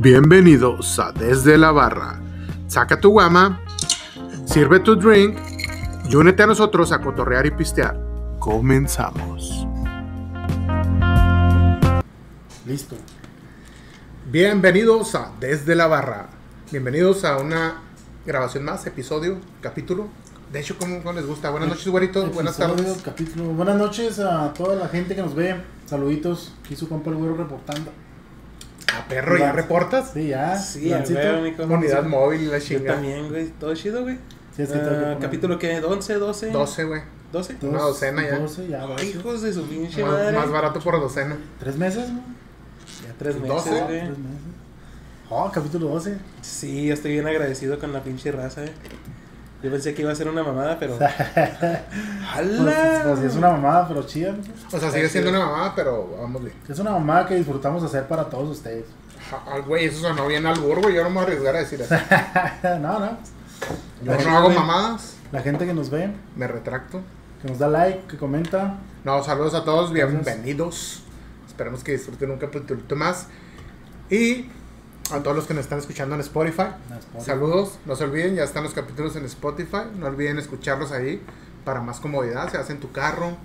Bienvenidos a Desde la Barra. Saca tu guama, sirve tu drink y únete a nosotros a cotorrear y pistear. Comenzamos. Listo. Bienvenidos a Desde la Barra. Bienvenidos a una grabación más, episodio, capítulo. De hecho, ¿cómo, cómo les gusta? Buenas noches, güerito. Buenas tardes. Capítulo. Buenas noches a toda la gente que nos ve. Saluditos. Aquí su compa el güero reportando. A perro, ¿ya reportas? Sí, ya. Sí, compa. Unidad móvil y la Yo chinga. también, güey. Todo chido, güey. Sí, es que Ah, poner- capítulo que 11, 12. 12, güey. 12. Dos, una docena ya. doce, ya, Ay, hijos de su pinche Más, madre. más barato por docena. ¿Tres meses? no? Ya tres meses, 12. güey. Tres meses. Oh, capítulo 12. Sí, yo estoy bien agradecido con la pinche raza, eh. Yo pensé que iba a ser una mamada, pero. Pues, ¡Hala! pues, es una mamada, pero chida. ¿no? O sea, sigue siendo una mamada, pero vamos bien. Es una mamada que disfrutamos hacer para todos ustedes. Ah, Güey, eso sonó bien al burro, güey. Yo no me voy a arriesgar a decir eso. no, no. Yo no hago mamadas. La gente que nos ve, Me retracto. que nos da like, que comenta. No, saludos a todos, bienvenidos. Esperemos que disfruten un capítulo más. Y a todos los que nos están escuchando en Spotify, Spotify. saludos. No se olviden, ya están los capítulos en Spotify. No olviden escucharlos ahí para más comodidad. Se hace en tu carro.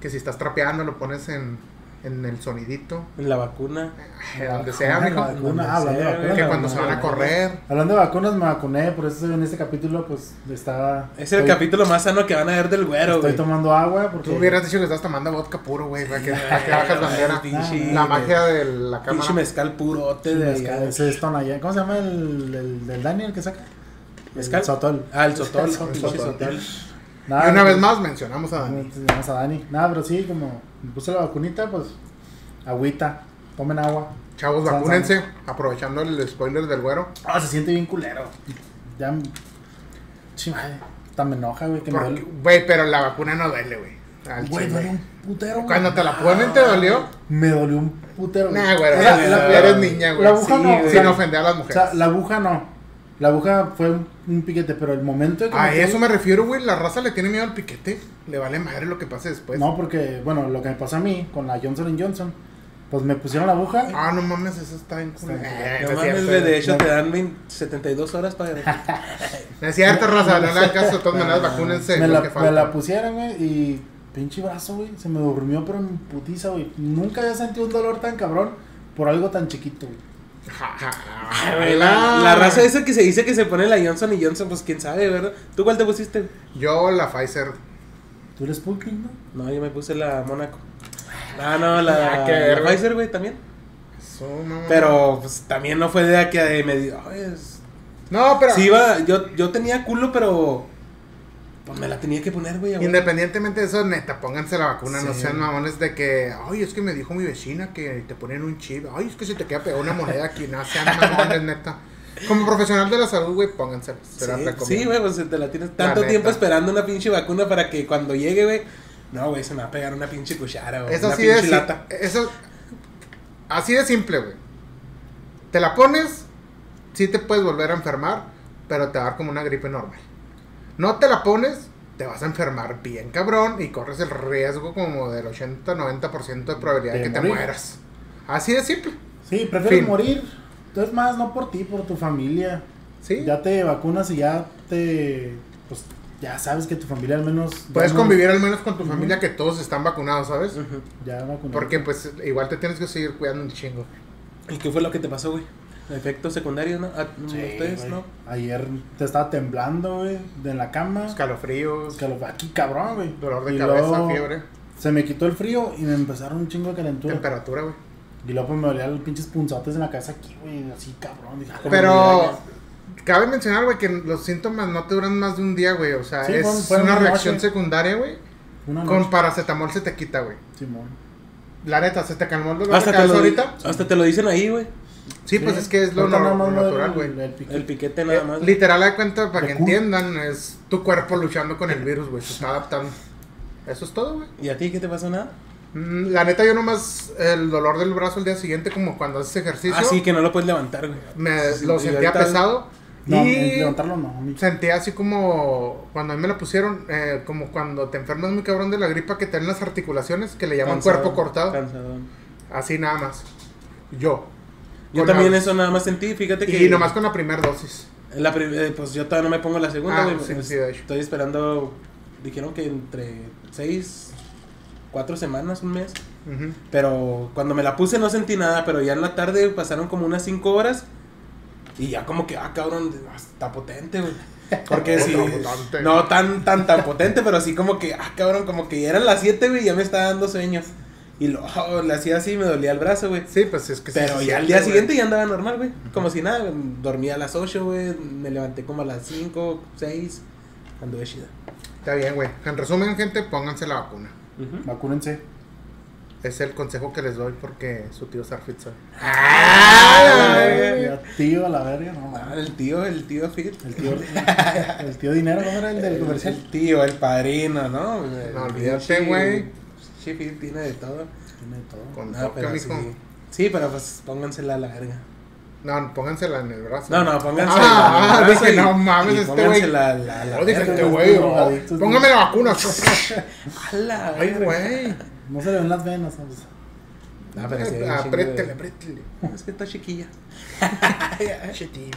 Que si estás trapeando, lo pones en, en el sonidito. En la vacuna. eh, donde sea, La mijo. vacuna, Donde ah, hablando de sea, vacunas, güey. Que cuando se van a correr. Hablando de vacunas, me vacuné, por eso en este capítulo, pues, está... Es el estoy- capítulo más sano que van a ver del güero, Estoy tomando agua porque... Tú hubieras dicho que estás tomando vodka puro, güey. Para que, para que bajas bandera. Pinche- La magia de la Pinche cámara. mezcal purote de mezcal, allá. ese es Tonayán. ¿Cómo se llama el, el, del Daniel que saca? ¿Mezcal? El Sotol. Ah, el sotol. El pinche Sotol. Nada, Y una pues, vez más mencionamos a Dani. Te llamas a Dani. Nada, pero sí, como me puse la vacunita, pues, agüita, tomen agua. Chavos, San- vacúnense. Aprovechando el spoiler del güero. Ah, se siente bien culero. Ya... Hasta me enoja, güey, que me Porque, duele. Güey, pero la vacuna no duele, güey. Al Güey, duele un putero. Cuando te la ponen, ¿te dolió? Me dolió un putero. Nah, güey. O sea, eres, la- eres niña, güey. la aguja Sí, no, güey. o sea, Sin ofender a las O mujeres. sea, la aguja no. La aguja fue un, un piquete, pero el momento de que a me eso me refiero, güey. La raza le tiene miedo al piquete. Le vale madre lo que pase después. No, porque, bueno, lo que me pasó a mí con la Johnson Johnson, pues me pusieron la aguja. Ah, no mames, eso está. Está bien Eh, No no es mames, güey, de hecho No. te dan 20 72 horas para... No es cierto, raza. No le hagan caso. De todas maneras, vacúnense. me, la, que me la pusieron, güey, y pinche brazo, güey, se me durmió, pero en putiza, güey. Nunca había sentido un dolor tan cabrón por algo tan chiquito, güey. Ja, ja, Ay, güey, La, la raza esa que se dice que se pone la Johnson y Johnson, pues quién sabe, ¿verdad? ¿Tú cuál te pusiste? Yo, la Pfizer. ¿Tú eres Sputnik, no? No, yo me puse la Mónaco. Ah, no, la, Ah, verga. la Pfizer, güey, también. Eso, mamá. Pero, pues, también no fue de que me dio... ay, es- No, pero. Sí, iba, yo, yo tenía culo, pero... Pues me la tenía que poner, güey. Independientemente de eso, neta, pónganse la vacuna, no sean mamones de que, ay, es que me dijo mi vecina que te ponen un chip, ay, es que se te queda pegada una moneda aquí, no sean mamones, neta. Como profesional de la salud, güey, póngansela, se la Sí, recomiendo. Sí, güey, pues te la tienes tanto tiempo esperando una pinche vacuna para que cuando llegue, güey... No, güey, se me va a pegar una pinche cuchara, güey. Es una pinche lata. eso, así de simple, güey. Te la pones, sí te puedes volver a enfermar, pero te va a dar como una gripe normal. No te la pones, te vas a enfermar bien cabrón y corres el riesgo como del 80-90% de probabilidad de De que te morir. mueras. Así de simple. Sí, prefiero Fin. morir. Entonces, más no por ti, por tu familia. Sí. Ya te vacunas y ya te. Pues ya sabes que tu familia al menos. Puedes no- convivir al menos con tu familia que todos están vacunados, ¿sabes? Ujú. Ya. Porque pues igual te tienes que seguir cuidando un chingo. ¿Y qué fue lo que te pasó, güey? Efectos secundarios, ¿no? ¿A Sí, ustedes, güey. no? Ayer te estaba temblando, güey, de en la cama. Escalofríos, Escalo- Aquí, cabrón, güey. dolor de Y cabeza, luego fiebre, Se me quitó el frío y me empezaron un chingo de calentura. temperatura, güey. Y luego pues, me dolían los pinches punzotes en la cabeza aquí, güey. Así, cabrón. Dije, ah, Pero cabe mencionar, güey, que los síntomas no te duran más de un día, güey. O sea, Sí, es fue- fue una una reacción noche. secundaria, güey. Con paracetamol se te quita, güey. Simón. La neta, ¿se te calmó el dolor Hasta de te, cabeza lo, ahorita? hasta te lo dicen ahí, güey. Sí, pues es que es lo, natural, güey. el piquete. El piquete nada más. literal, da cuenta, para que entiendan, es tu cuerpo luchando con el virus, güey. Se está adaptando. Eso es todo, güey. ¿Y a ti qué te pasó nada? Mm, La neta, yo nomás el dolor del brazo el día siguiente, como cuando haces ejercicio, Ah, sí, que no lo puedes levantar, güey. me Sí, lo sentía ahorita- pesado. No, y levantarlo no. sentía así como, cuando a mí me lo pusieron, eh, como cuando te enfermas muy cabrón de la gripa que te dan las articulaciones, que le llaman Cansado, cuerpo cortado. Cansadón. Así nada más. Yo. Yo también eso nada más sentí, fíjate que... Y nomás con la primera dosis. La prim- eh, pues yo todavía no me pongo la segunda, Ah, güey. sí, pues, sí. Estoy esperando, dijeron que entre seis, cuatro semanas, un mes. Ujú. Pero cuando me la puse no sentí nada, pero ya en la tarde pasaron como unas cinco horas. Y ya como que, ah, cabrón, está potente, güey. Porque Está potente. no tan, tan, tan potente, pero así como que, ah, cabrón, como que ya eran las 7, güey, ya me estaba dando sueño. Y lo, oh, le hacía así, me dolía el brazo, güey. Sí, pues es que sí Pero se ya al día siguiente ya andaba normal, güey. Como si nada, dormía a las 8, güey. Me levanté como a las 5, 6. Anduve chida. Está bien, güey. En resumen, gente, pónganse la vacuna. Vacúnense. Es el consejo que les doy porque su tío Sarfit sabe. ¡Ah! Tío, a la verga, no Ah, mames. el tío, el tío Fit. El tío, el tío dinero, ¿cómo era el del comercial? El tío, el padrino, ¿no? No, olvídate, güey. Fit tiene de todo. Tiene todo. Con No, toque, pero sí. Sí, pero pues póngansela a la verga. No, póngansela en el brazo. No, no, póngansela Ah, en el brazo dije, y- no mames, este güey. póngansela la, a la No, dije, este güey. oh, Póngame la vacuna. A la Ay, güey. No se le ven las venas. ¿sabes? Ah, pero sí Apriétele, de- apriétele. Es que está chiquilla. Cheti.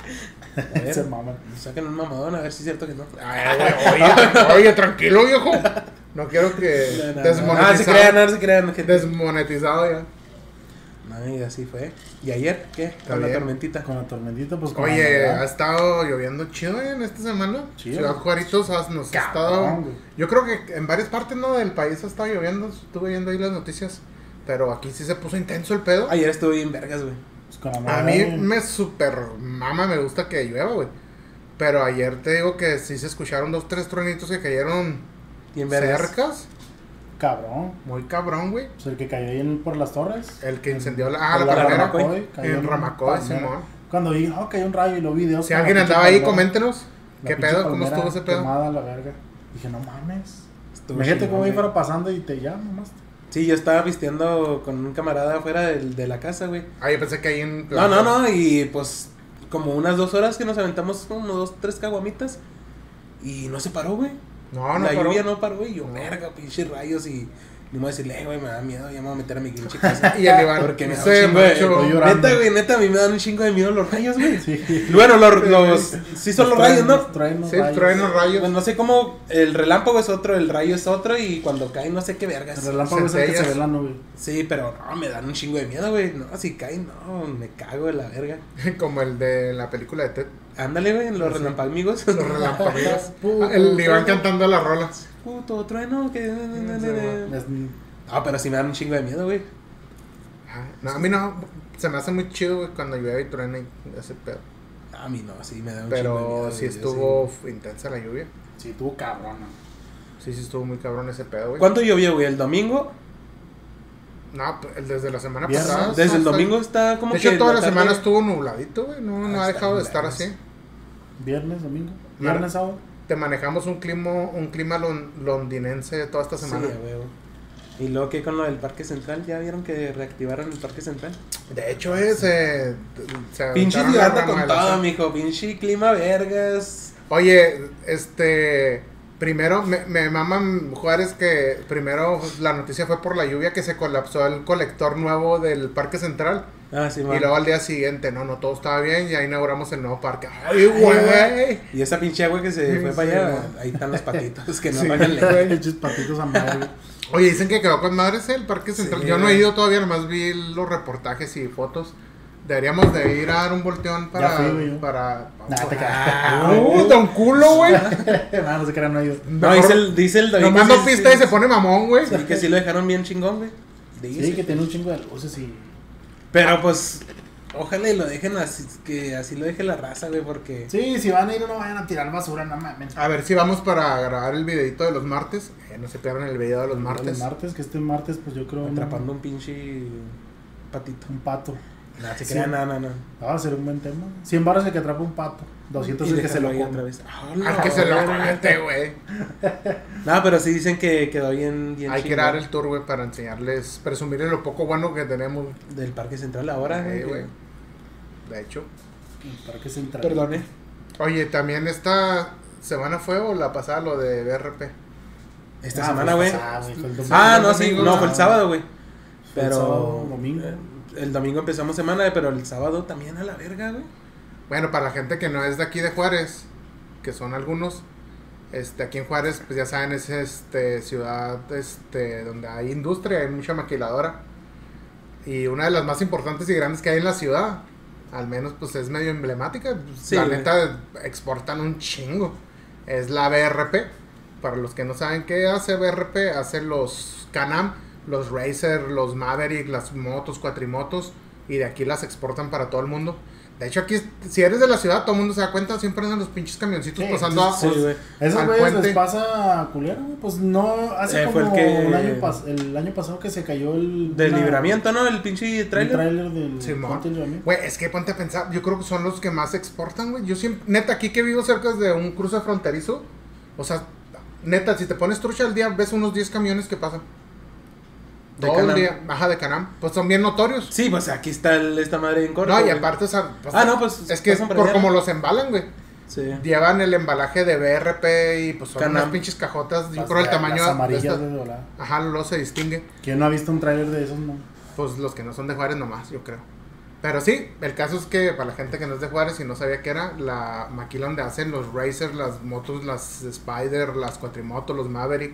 A ver, Se maman. saquen un mamadón a ver si es cierto que no. Ay, güey, oye, oye, tranquilo, viejo. No quiero que No, no, no. desmonetizado. Ah, se crean, no se crean. gente. Desmonetizado ya. No, y así fue. ¿Y ayer qué? Con la tormentita. Con la tormentita, pues con Oye, la ha estado lloviendo chido eh, en esta semana. Chido. Ciudad Juaritos has- nos ha estado. güey. Yo creo que en varias partes ¿no? del país ha estado lloviendo. Estuve viendo ahí las noticias. Pero aquí sí se puso intenso el pedo. Ayer estuve bien vergas, güey. pues con la A mí güey. me super mama, me gusta que llueva, güey. Pero ayer te digo que sí se escucharon dos, tres truenitos que cayeron Bien vergas. cercas. Cabrón. Muy cabrón, güey. Pues el que cayó ahí en- por las torres. El que incendió la, ah, Por la, palmera. Ramacoy. cayó En Ramacoy. Simón. Cuando vi, oh, cayó un rayo y lo vi. de, Si oh, alguien la andaba ahí, palmera, coméntenos. la ¿Qué pedo? ¿Cómo estuvo ese pedo? quemada a la verga. Dije, no mames. Estuvo Imagínate cómo fuera pasando y te llama nomás. Sí, yo estaba visteando con un camarada afuera del- de la casa, güey. Ah, yo pensé que ahí en. No, no, no, y pues como unas dos horas que nos aventamos como dos, tres caguamitas y no se paró, güey. No, no, la paró. lluvia no paró y yo, No. verga, pinches rayos y no me voy a decirle, "Eh, güey, me da miedo, ya me voy a meter a mi pinche casa. Y el Iván Porque me da un chingo de... Estoy llorando. Neta, güey, neta, a mí me dan un chingo de miedo los rayos, güey. Sí. Bueno, los, los, sí son los rayos, ¿no? Traen los Sí, rayos. traen los rayos. Pues no sé cómo, el relámpago es otro, el rayo es otro y cuando cae no sé qué vergas. El relámpago es el que se ve la nube. Sí, pero no, me dan un chingo de miedo, güey. No, si cae, no, me cago de la verga. Como el de la película de Ted. Ándale, güey, los relampagos. Los relámpagos. Puto. el Iván cantando las rolas. Puto trueno, que... No, pero sí me dan un chingo de miedo, güey. Ah, No, a mí no. Se me hace muy chido, güey, cuando llueve y truena y ese pedo. A mí no, sí me da un chingo de Pero miedo. sí güey, yo estuvo intensa la lluvia. Sí, tú cabrón. Sí, sí estuvo muy cabrón ese pedo, güey. ¿Cuánto llovió, güey? ¿El domingo? No, pues, desde la semana Viernes. pasada. Desde el domingo está como De que... hecho, toda la semana estuvo nubladito, güey. No, no Ah, ha dejado de estar así. Viernes, domingo. Viernes, sábado. Te manejamos un clima, un clima lon- londinense toda esta Sí, semana. a huevo. Y luego, ¿qué con lo del Parque Central? ¿Ya vieron que reactivaron el Parque Central? De hecho, es. Eh, se Pinche ciudad con todo, mijo. Pinche clima vergas. Oye, este. Primero, me, me maman Juárez que primero la noticia fue por la lluvia que se colapsó el colector nuevo del Parque Central. Ah, sí, Y luego al día siguiente, no, no, todo estaba bien y ahí inauguramos el nuevo parque. ¡Ay, güey! Y esa pinche agua que se Sí, fue sí, para allá, ahí están los patitos que no Sí, pagan. Pinches patitos a madre. Oye, dicen que quedó con madres el Parque Central. Sí, Yo no he ido todavía, nomás vi los reportajes y fotos. Deberíamos de ir a dar un volteón para... fui, güey, yo. para... Nah, te Ah. ¡Uh, don culo, güey! Ah, no se crean, no ellos. No, dice el, dice el David. Nomás no sí- pista sí- y se pone mamón, güey. Sí, que sí lo dejaron bien chingón, güey. Dice. Sí, que tiene un chingo de luces y. Pero pues, ojalá y lo dejen así, que así lo deje la raza, güey, porque... Sí, si van a ir, no vayan a tirar basura, no mames. A ver si vamos para grabar el videito de los martes. Eh, no se pierdan el video de los martes. El martes, que este martes, pues yo creo. Atrapando un pinche patito. Un pato. No, se Sí. crean, no, no, no. Ah, va a ser un buen tema. 100 baros el que atrapa un pato. 200 el que se lo come vez. Al que se lo comete, güey. No, pero sí dicen que quedó bien, bien Hay que dar el tour, güey, para enseñarles, presumirles lo poco bueno que tenemos. Del Parque Central ahora, güey. De hecho. El parque central. Perdone. Oye, también esta semana fue o la pasada lo de BRP. Esta Ah, semana, güey. ah, domingo. Ah, no, sí, no, fue el sábado, güey. Pero. sábado, domingo. eh, el domingo empezamos semana, pero el sábado también a la verga, güey. Bueno, para la gente que no es de aquí de Juárez, que son algunos, este, aquí en Juárez, pues ya saben, es este ciudad este, donde hay industria, hay mucha maquiladora. Y una de las más importantes y grandes que hay en la ciudad, al menos pues es medio emblemática. Sí, la neta exportan un chingo. Es la BRP. Para los que no saben qué hace BRP, hace los Canam, los Racer, los Maverick, las motos, cuatrimotos. Y de aquí las exportan para todo el mundo. De hecho, aquí, si eres de la ciudad, todo el mundo se da cuenta. Siempre andan los pinches camioncitos Sí, pasando a. Sí, güey. Esos al güeyes les pasa culero, güey. Pues no, hace Eh, como el que- un año pas- el año pasado que se cayó el... Del una- libramiento, ¿no? El pinche trailer. trailer del Simón. Güey, es que ponte a pensar, yo creo que son los que más exportan, güey. Yo siempre, neta, aquí que vivo cerca de un cruce fronterizo, o sea, neta, si te pones trucha al día, ves unos 10 camiones que pasan. De Todo Can-Am. el día, baja de Canam. Pues son bien notorios. Sí, pues aquí está el- esta madre en corto. no, y güey. aparte, o sea, pues, Ah, no, pues, es que por como los embalan, güey. Sí. Llevan el embalaje de BRP y pues son Can-Am. unas pinches cajotas. Yo Las- creo el tamaño Las de amarillas de volada. Ajá, luego se distingue. ¿Quién no ha visto un trailer de esos, no? Pues los que no son de Juárez nomás, yo creo. Pero sí, el caso es que para la gente que no es de Juárez y no sabía qué era, la maquila donde hacen los Racers, las motos, las Spider, las Cuatrimotos, los Maverick,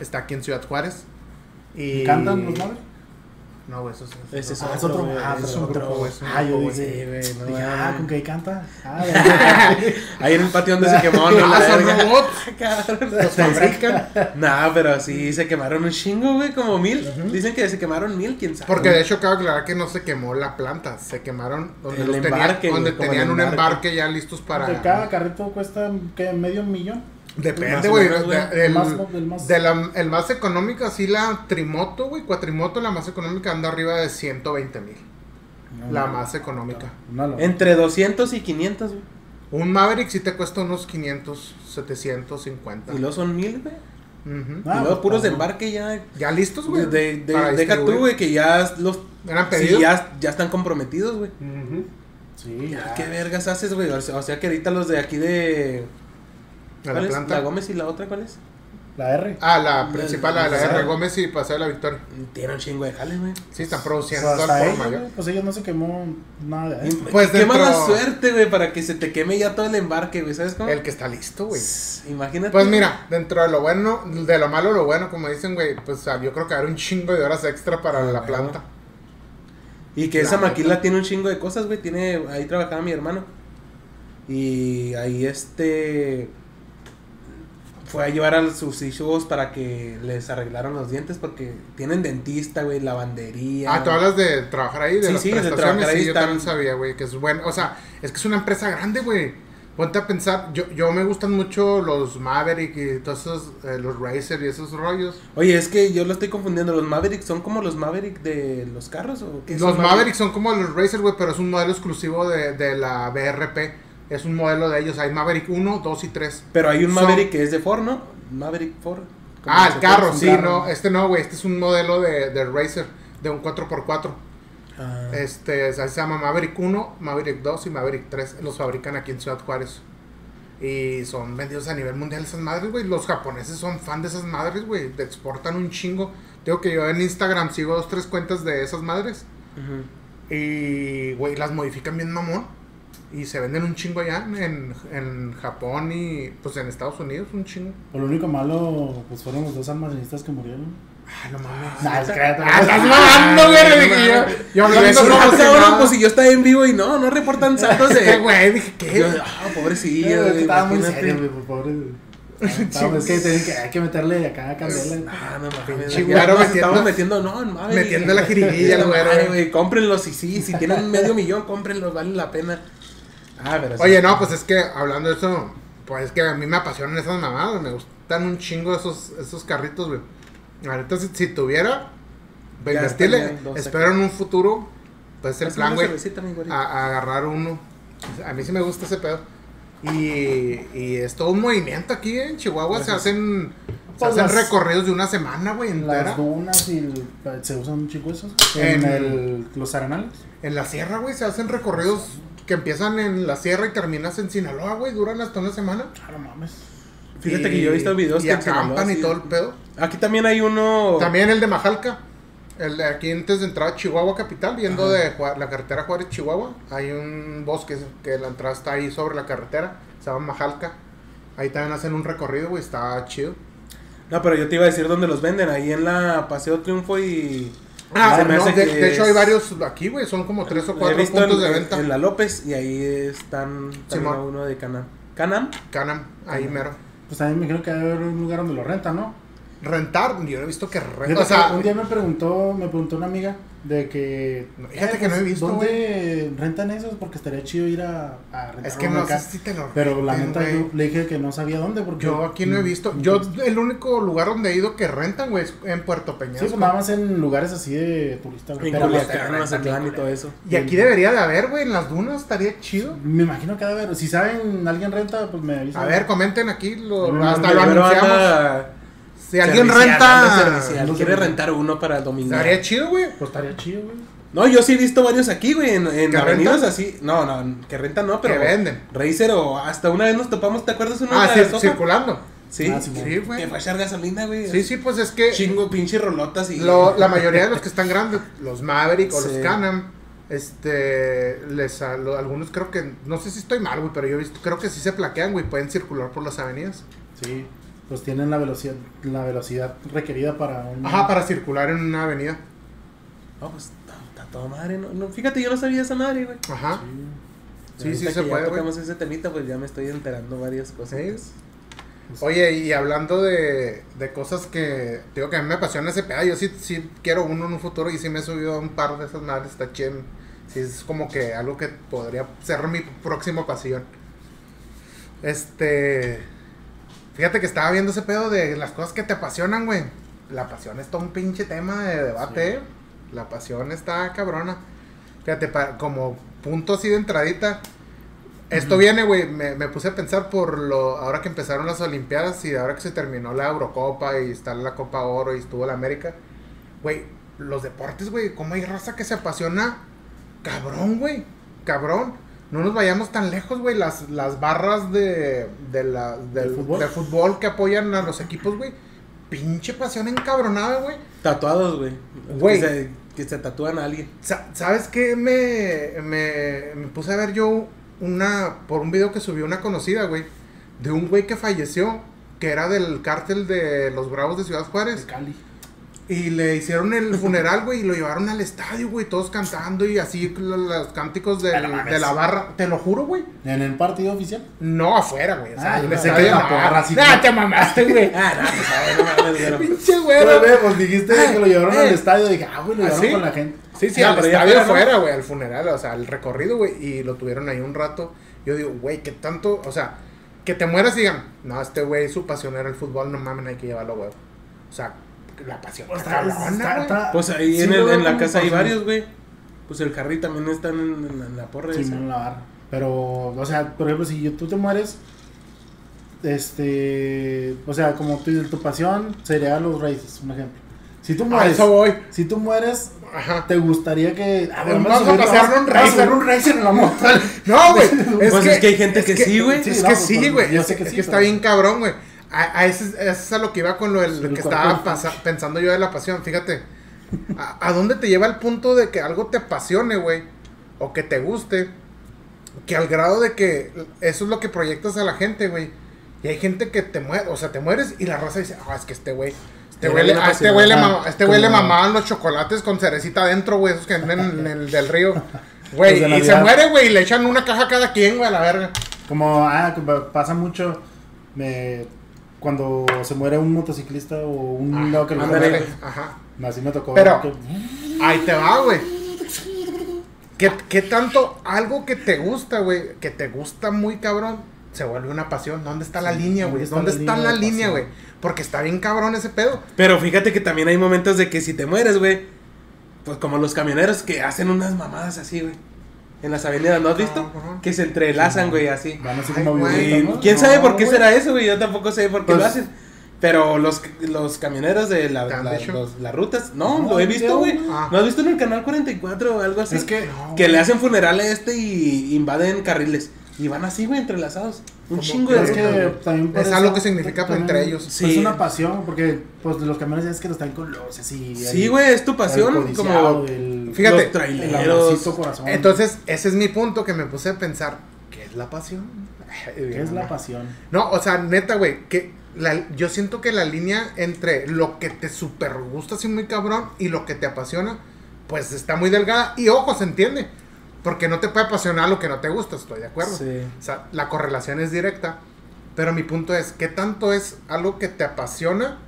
está aquí en Ciudad Juárez. Y... ¿Cantan los Maverick? No, güey, eso es, Ese es Ah, es otro, güey, ah, es un otro, grupo, güey. es un Ah, yo dije, Sí, güey, no dije, ah. ¿con qué canta? Ah. Ahí en el patio donde se quemó, ¿no? Ah, La son verga. robots, Cabrón. los fabrican. Nah, pero sí se quemaron un chingo, güey, como mil. Dicen que se quemaron mil, quién sabe. Porque de hecho cabe aclarar que no se quemó la planta, se quemaron donde, El los tenían- embarque, donde güey, tenían un embarque. ya listos para... Cada carrito cuesta, ¿qué? ¿Medio millón? Depende, güey. menos, de- güey. del- Más- del más- de la- el más económico, así la Trimoto, güey. Cuatrimoto, la más económica, anda arriba de 120 mil. No, La no. más económica. Entre 200 y 500, güey. Un Maverick sí te cuesta unos 500, 750. Y luego son mil, güey. Ah, y luego pues, puros de embarque ya. Ya listos, güey. De, de- deja tú, güey, que ya los. ¿Eran Sí, pedidos? ya, ya están comprometidos, güey. Sí, ya. ¿Qué vergas haces, güey? O sea, o sea que ahorita los de aquí de. ¿A ¿Cuál la es? planta? ¿La Gómez y la otra cuál es? La R. Ah, la principal, la de la. R. Gómez y Paseo de la Victoria. Tiene un chingo de jale, güey. Sí, están produciendo por ellos, mayor. güey, pues ellos no se quemó nada de eso. Pues Qué dentro- mala suerte, güey, para que se te queme ya todo el embarque, güey. ¿Sabes cómo? El que está listo, güey. Imagínate. Pues mira, dentro de lo bueno, de lo malo, lo bueno, como dicen, güey, pues yo creo que habrá un chingo de horas extra para la Ah, planta. Y que La esa maquila tiene un chingo de cosas, güey. Tiene, ahí trabajaba mi hermano. Y ahí este fue a llevar a sus hijos para que les arreglaran los dientes porque tienen dentista, güey, lavandería. Ah, tú hablas de trabajar ahí, de Sí, las sí, de prestaciones, trabajar ahí sí, yo están- también sabía, güey, que es bueno, o sea, es que es una empresa grande, güey. Ponte a pensar, yo, yo me gustan mucho los Maverick y todos esos, eh, los Racer y esos rollos. Oye, es que yo lo estoy confundiendo. ¿Los Maverick son como los Maverick de los carros? ¿o qué Los Maverick son como los Racer, güey, pero es un modelo exclusivo de, de la BRP. Es un modelo de ellos, hay Maverick 1, 2 y 3. Pero hay un Son- Maverick que es de Ford, ¿no? Maverick Ford. Ah, el carro, sí, carro. no, este no, güey, este es un modelo de, de Racer, de un 4x4. Ah. Este, se llama Maverick 1, Maverick 2 y Maverick 3. Los fabrican aquí en Ciudad Juárez. Y son vendidos a nivel mundial esas madres, güey. Los japoneses son fan de esas madres, güey. Te exportan un chingo. Digo que yo en Instagram sigo dos, tres cuentas de esas madres. Ujú. Y, güey, las modifican bien mamón. Y se venden un chingo allá en, en Japón y, pues, en Estados Unidos, un chingo. Pero lo único malo, pues fueron los dos almacenistas que murieron. Ah, no mames. Nah, es que ya te- Ah, estás mamando, güey. Yo, yo hablando Eso, como ah, si cabrón, nada. pues si yo estaba en vivo y no, no reportan saltos de. güey, dije, ¿qué? Yo, ah, pobrecillo, Eh, güey, Estaba muy serio, güey, por favor. Estaba- es que tienen que, hay que meterle acá a candela. Ah, no mames. Metiendo- estamos metiendo, no, en Maverick. metiendo la jiribilla, güey. Cómprenlos y sí, si tienen medio millón, cómprenlos, vale la pena. Ah, pero sí. Oye, no, pues es que hablando de eso, pues es que a mí me apasionan esas mamadas, me gustan un chingo esos, esos carritos, güey. Ahorita si, si tuviera, pues, Ya dos espero en un futuro, pues el plan, güey, a, a agarrar uno. A mí sí me gusta ese pedo. Y, y es todo un movimiento aquí en Chihuahua, se hacen, se hacen las- recorridos de una semana, güey, entera. Las dunas y el- se usan un chico esos. En En- el, los arenales. En la sierra, güey, se hacen recorridos que empiezan en la sierra y terminas en Sinaloa, güey, duran hasta una semana. Ah, no mames. Fíjate que yo he visto videos y que acampan y todo el pedo. Aquí también hay uno. También el de Majalca. El de aquí antes de entrar a Chihuahua capital, viendo Ajá. de la carretera Juárez Chihuahua, hay un bosque que la entrada está ahí sobre la carretera, se llama Majalca. Ahí también hacen un recorrido, güey, está chido. No, pero yo te iba a decir dónde los venden. Ahí en la Paseo Triunfo y. Ah, se me no, hace de, que de hecho hay varios aquí, güey, son como tres o cuatro puntos en, de en- venta. en la López y ahí están también uno de Canam. ¿Canam? Canam, ahí Canam. mero. Pues también me creo que hay un lugar donde lo rentan, ¿no? Rentar, yo no he visto que renta. O sea, un día me preguntó, me preguntó una amiga de que. No, fíjate que no he visto, ¿Dónde rentan esos? Porque estaría chido ir a, a rentar es que no acá. sé si te lo Pero la neta yo le dije que no sabía dónde porque Yo aquí no he Mm, visto. mm, Yo, el único lugar donde he ido que rentan, güey, es en Puerto Sí, Peñasco. pues nada más en lugares así de turistas. güey. Pues, Culiacán, rentan Mazatlán y todo eso. y aquí debería de haber, güey, en las dunas estaría chido. me imagino que ha de haber. Si saben, alguien renta, pues me avisan. A ver, comenten aquí, lo- hasta lo anunciamos. Si alguien renta, no. Quiere rentar uno para el domingo. estaría chido, güey. Pues estaría chido, güey. No, yo sí he visto varios aquí, güey, en, en ¿Que avenidas rentan? así. No, no, que rentan no, pero. Que venden. Racer o hasta una vez nos topamos, ¿te acuerdas? Una Ah, de circulando. Sí, Ah, sí, Sí, güey. que fue a echar gasolina, güey. Sí, sí, pues es que Chingo, pinche rolotas y. lo- la mayoría de los que están grandes, los Maverick o los. Canam, este, les, a- lo- algunos creo que, no sé si estoy mal, güey, pero yo he visto, creo que sí se plaquean, güey, pueden circular por las avenidas. Sí. Pues tienen la velocidad, la velocidad requerida para un. Ajá, para circular en una avenida. No, pues está, está toda madre, ¿no? no, Fíjate, yo no sabía esa madre, güey. Ajá. Sí. Sí, sí se puede, Ya tocamos ese temita, pues ya me estoy enterando varias cosas. Sí. Oye, y hablando de, de cosas que, te digo que a mí me apasiona ese pedo, yo sí, sí quiero uno en un futuro y sí me he subido a un par de esas madres, está chido. Sí, es como que algo que podría ser mi próxima pasión. Este, fíjate que estaba viendo ese pedo de las cosas que te apasionan, güey. La pasión es todo un pinche tema de debate, Sí. ¿eh? La pasión está cabrona. Fíjate, pa- como punto así de entradita. Esto viene, güey, me, me puse a pensar por lo, ahora que empezaron las Olimpiadas y ahora que se terminó la Eurocopa y está la Copa Oro y estuvo la América. Güey, los deportes, güey, cómo hay raza que se apasiona. Cabrón, güey, cabrón. No nos vayamos tan lejos, güey. Las, las barras de, de la, del, ¿De fútbol? de fútbol que apoyan a los equipos, güey. Pinche pasión encabronada, güey. Tatuados, güey. Güey. Que se, que se tatúan a alguien. Sa- ¿Sabes qué? Me, me, me puse a ver yo una, por un video que subió una conocida, güey, de un güey que falleció, que era del cártel de los Bravos de Ciudad De Juárez. Cali. Y le hicieron el funeral, güey, y lo llevaron al estadio, güey, todos cantando y así lo- los cánticos del- la de la barra. Te lo juro, güey. En el partido oficial. No afuera, güey. O sea, Ah, yo pensé que la no. porra, así Nah, como- te mamaste, güey. Ah, no, pues no Pinche ve, pues dijiste que lo llevaron Eh. al estadio. Dije, ah, güey, lo ¿Ah, llevaron sí? con la gente. Sí, sí, No, al pero ya estadio afuera, güey, al funeral, o sea, al recorrido, güey, y lo tuvieron ahí un rato. Yo digo, güey, ¿qué tanto? O sea, que te mueras y digan, no, este güey, su pasión era el fútbol, no mames, hay que llevarlo, güey. O sea, la pasión Pues está está- cabrona, está- güey. está- Pues ahí sí en, el- en la casa hay varios, güey. Pues el Harry también está en, en- en la porra Sí, esa. no la barra. Pero, o sea, por ejemplo, si tú te mueres, este, o sea, como tu, tu pasión sería los races, un ejemplo. Si tú A mueres, eso voy. si tú mueres, Ajá. te gustaría que ah, Vamos vamos a pasear vamos- un vamos a racer. subir un racer en la moto. No, güey. Es, Pues que, es que hay gente que sí, güey. Sí, Es que pues, sí, pues, güey. Es, que es sí, que está bien cabrón, güey. A, a ese, ese es a lo que iba con lo del Sí, que estaba pasa- pensando yo de la pasión. Fíjate, a, a dónde te lleva el punto de que algo te apasione, güey? O que te guste. Que al grado de que eso es lo que proyectas a la gente, güey. Y hay gente que te muere, o sea, te mueres y la raza dice, ah, es que este güey. Este güey, a este güey le, este le mamaban los chocolates con cerecita adentro, güey, esos que venden en el del río. Güey, y se muere, güey, y le echan una caja a cada quien, güey, a la verga. Como, ah, pasa mucho me, cuando se muere un motociclista o un Ah, lado que lo muere. Ajá. Así me tocó. Pero- que- Ahí te va, güey. ¿Qué, qué tanto algo que te gusta, güey? Que te gusta muy cabrón, se vuelve una pasión. ¿Dónde está la Sí, línea, ¿dónde güey? ¿Dónde está la línea, güey? Porque está bien cabrón ese pedo. Pero fíjate que también hay momentos de que si te mueres, güey. Pues como los camioneros que hacen unas mamadas así, güey. En las avenidas, ¿no has visto? Que se entrelazan, güey, así. Van así Ay, como güey. ¿no? quién No, sabe por qué güey. será eso, güey. Yo tampoco sé por qué Pues- lo hacen. Pero los, los camioneros de la- ¿Te han la- los- las rutas, no, No, lo he visto, güey. Ah. ¿No has visto en el canal 44 o algo así? Es que, No, que le hacen funeral a este y invaden carriles. Y van así, güey, entrelazados. Un chingo de Es que también por Es algo que significa también entre ellos. pues, Sí. Es una pasión, porque pues los camiones ya es que los traen con luces y... Sí, güey, es tu pasión. Como El, Fíjate, los el traileros. amorcito corazón. Entonces, ese es mi punto que me puse a pensar. ¿Qué es la pasión? ¿Qué es la pasión? No, o sea, neta, güey, que la- yo siento que la línea entre lo que te super gusta así muy cabrón y lo que te apasiona, pues está muy delgada. Y ojo, se entiende. Porque no te puede apasionar lo que no te gusta, estoy de acuerdo. Sí. O sea, la correlación es directa. Pero mi punto es, ¿qué tanto es algo que te apasiona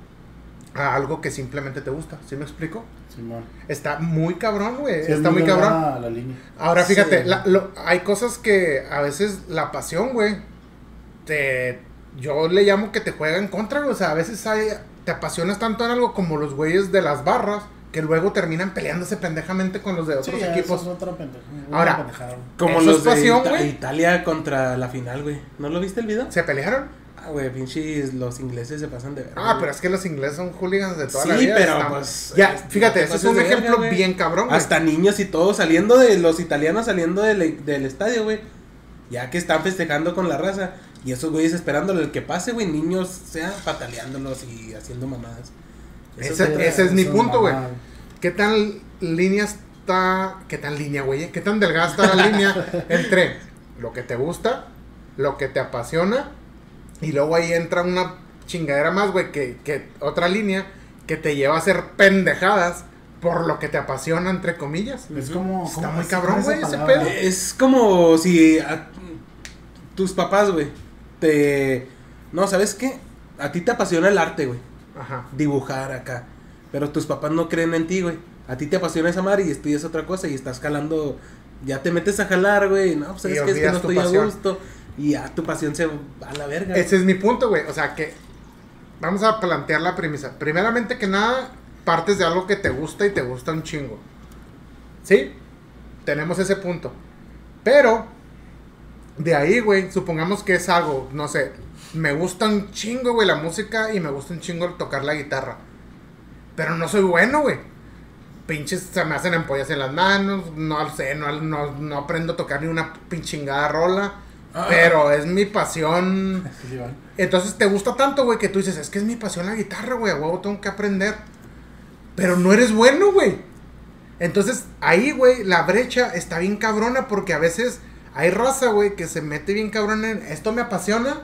a algo que simplemente te gusta? ¿Sí me explico? Simón. Está muy cabrón, güey. Sí, es está muy cabrón. delgada La línea. Ahora fíjate, Sí. la- lo- hay cosas que a veces la pasión, güey, te, yo le llamo que te juega en contra, güey. O sea, a veces hay, te apasionas tanto en algo como los güeyes de las barras que luego terminan peleándose pendejamente con los de otros Sí, eso equipos. es otra pendeja- Ahora. Como los es pasión, de Ita- güey. Italia contra la final, güey. ¿No lo viste el video? ¿Se pelearon? Ah, güey, pinches los ingleses se pasan de verga, Ah, pero es que los ingleses son hooligans de toda Sí, la vida. pero, están- pues, Ya, eh, fíjate, no te ese es un verga, ejemplo bien cabrón, güey. Hasta niños y todos saliendo de los italianos saliendo del, del estadio, güey. Ya que están festejando con la raza. Y esos güeyes esperándole el que pase, güey. Niños, sea, pataleándolos y haciendo mamadas. Eso Ese- es- ese es mi punto, güey. ¿Qué tan línea está. ¿Qué tan línea, güey? ¿Qué tan delgada está la línea entre lo que te gusta, lo que te apasiona, y luego ahí entra una chingadera más, güey, que, que otra línea que te lleva a hacer pendejadas por lo que te apasiona, entre comillas. Es como. Está ¿cómo muy cabrón, güey, ese pedo. Es como si a- tus papás, güey, te... No, ¿sabes qué? A ti te apasiona el arte, güey. Ajá. Dibujar acá. Pero tus papás no creen en ti, güey. A ti te apasiona esa madre y estudias otra cosa y estás jalando... Ya te metes a jalar, güey. No, pues Y sabes que es que no estoy a pasión. gusto. Y ya tu pasión se va a la verga. Ese es mi punto, güey. O sea que vamos a plantear la premisa. Primeramente que nada, partes de algo que te gusta y te gusta un chingo. ¿Sí? Tenemos ese punto. Pero, de ahí, güey, supongamos que es algo, no sé, me gusta un chingo, güey, la música y me gusta un chingo tocar la guitarra. Pero no soy bueno, güey. Pinches se me hacen ampollas en las manos, no sé, no, no, no aprendo a tocar ni una pinchingada rola. Ah. Pero es mi pasión. Sí. Entonces te gusta tanto, güey, que tú dices, es que es mi pasión la guitarra, güey, a huevo tengo que aprender. Pero no eres bueno, güey. Entonces ahí, güey, la brecha está bien cabrona porque a veces hay raza, güey, que se mete bien cabrona en esto me apasiona.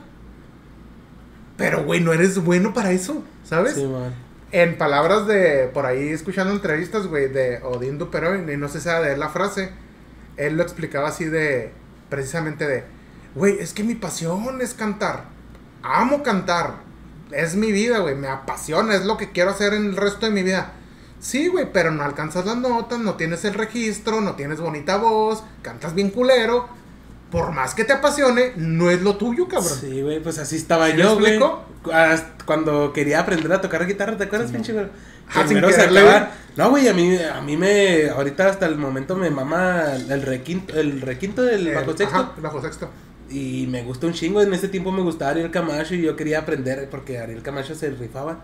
Pero, güey, no eres bueno para eso, ¿sabes? Sí, man. En palabras de, por ahí escuchando entrevistas, güey, de Odín Duperón, y no sé si era de él la frase, él lo explicaba así de, precisamente de, güey, es que mi pasión es cantar, amo cantar, es mi vida, güey, me apasiona, es lo que quiero hacer en el resto de mi vida. Sí, güey, pero no alcanzas las notas, no tienes el registro, no tienes bonita voz, cantas bien culero. Por más que te apasione, no es lo tuyo, cabrón. Sí, güey, pues así estaba ¿Sí yo, güey. Cuando quería aprender a tocar guitarra, ¿te acuerdas, pinche güey? Ah, sacaba- No, güey, a mí, a mí me... Ahorita hasta el momento me mama el requinto, el requinto del El- bajo sexto. ajá, bajo sexto. Y me gusta un chingo. En ese tiempo me gustaba Ariel Camacho y yo quería aprender porque Ariel Camacho se rifaba.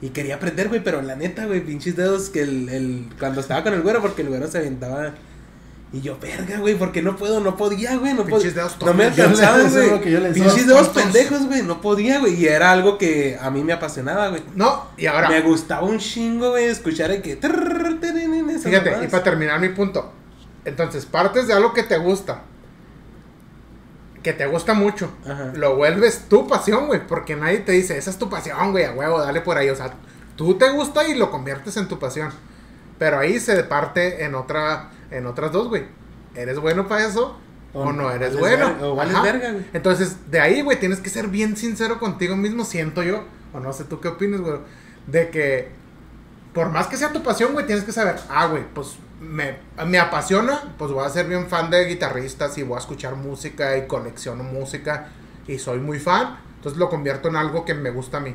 Y quería aprender, güey, pero la neta, güey, pinches dedos que el, el... Cuando estaba con el güero, porque el güero se aventaba... Y yo, verga, güey, porque no puedo, no podía, güey, no Pinches podía. dedos No me alcanzaban, güey. Pinches dedos pendejos, güey, no podía, güey. Y era algo que a mí me apasionaba, güey. No, y ahora... Me gustaba un chingo, güey, escuchar el que... Fíjate, y para terminar mi punto. Entonces, partes de algo que te gusta. Que te gusta mucho. Ajá. Lo vuelves tu pasión, güey. Porque nadie te dice, esa es tu pasión, güey, a huevo, dale por ahí. O sea, tú te gusta y lo conviertes en tu pasión. Pero ahí se parte en otra, en otras dos, güey. ¿Eres bueno para eso? O, O no eres bueno. verga, o vales verga, güey. Entonces, de ahí, güey, tienes que ser bien sincero contigo mismo, siento yo. O no sé tú qué opinas, güey. De que, por más que sea tu pasión, güey, tienes que saber, ah, güey, pues me, me apasiona, pues voy a ser bien fan de guitarristas y voy a escuchar música y colecciono música y soy muy fan. Entonces lo convierto en algo que me gusta a mí.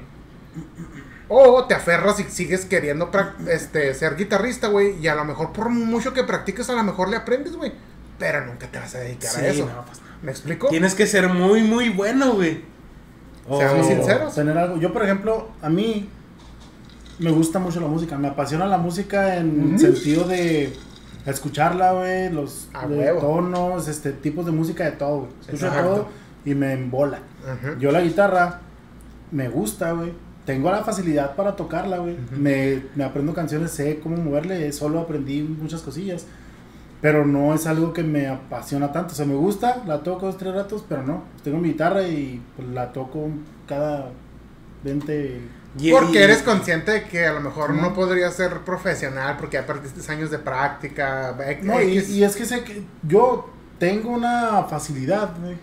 O te aferras y sigues queriendo este, ser guitarrista, güey, y a lo mejor por mucho que practiques, a lo mejor le aprendes, güey. Pero nunca te vas a dedicar Sí, a eso. no, pues no. ¿Me explico? Tienes que ser muy, muy bueno, güey. Seamos O- sinceros. Tener algo. Yo, por ejemplo, a mí me gusta mucho la música. Me apasiona la música en Ujú. sentido de escucharla, güey, los de tonos, este, tipos de música de todo, güey. Escucho Exacto. todo y me embola. Yo la guitarra me gusta, güey. Tengo la facilidad para tocarla, güey. Me, me aprendo canciones, sé cómo moverle, solo aprendí muchas cosillas. Pero no es algo que me apasiona tanto. O sea, me gusta, la toco dos, tres ratos, pero no. Tengo mi guitarra y pues, la toco cada 20... Y- Porque y- eres consciente de que a lo mejor Ujú. no podrías ser profesional porque ya perdiste años de práctica. No, y, es que sé que yo tengo una facilidad, güey.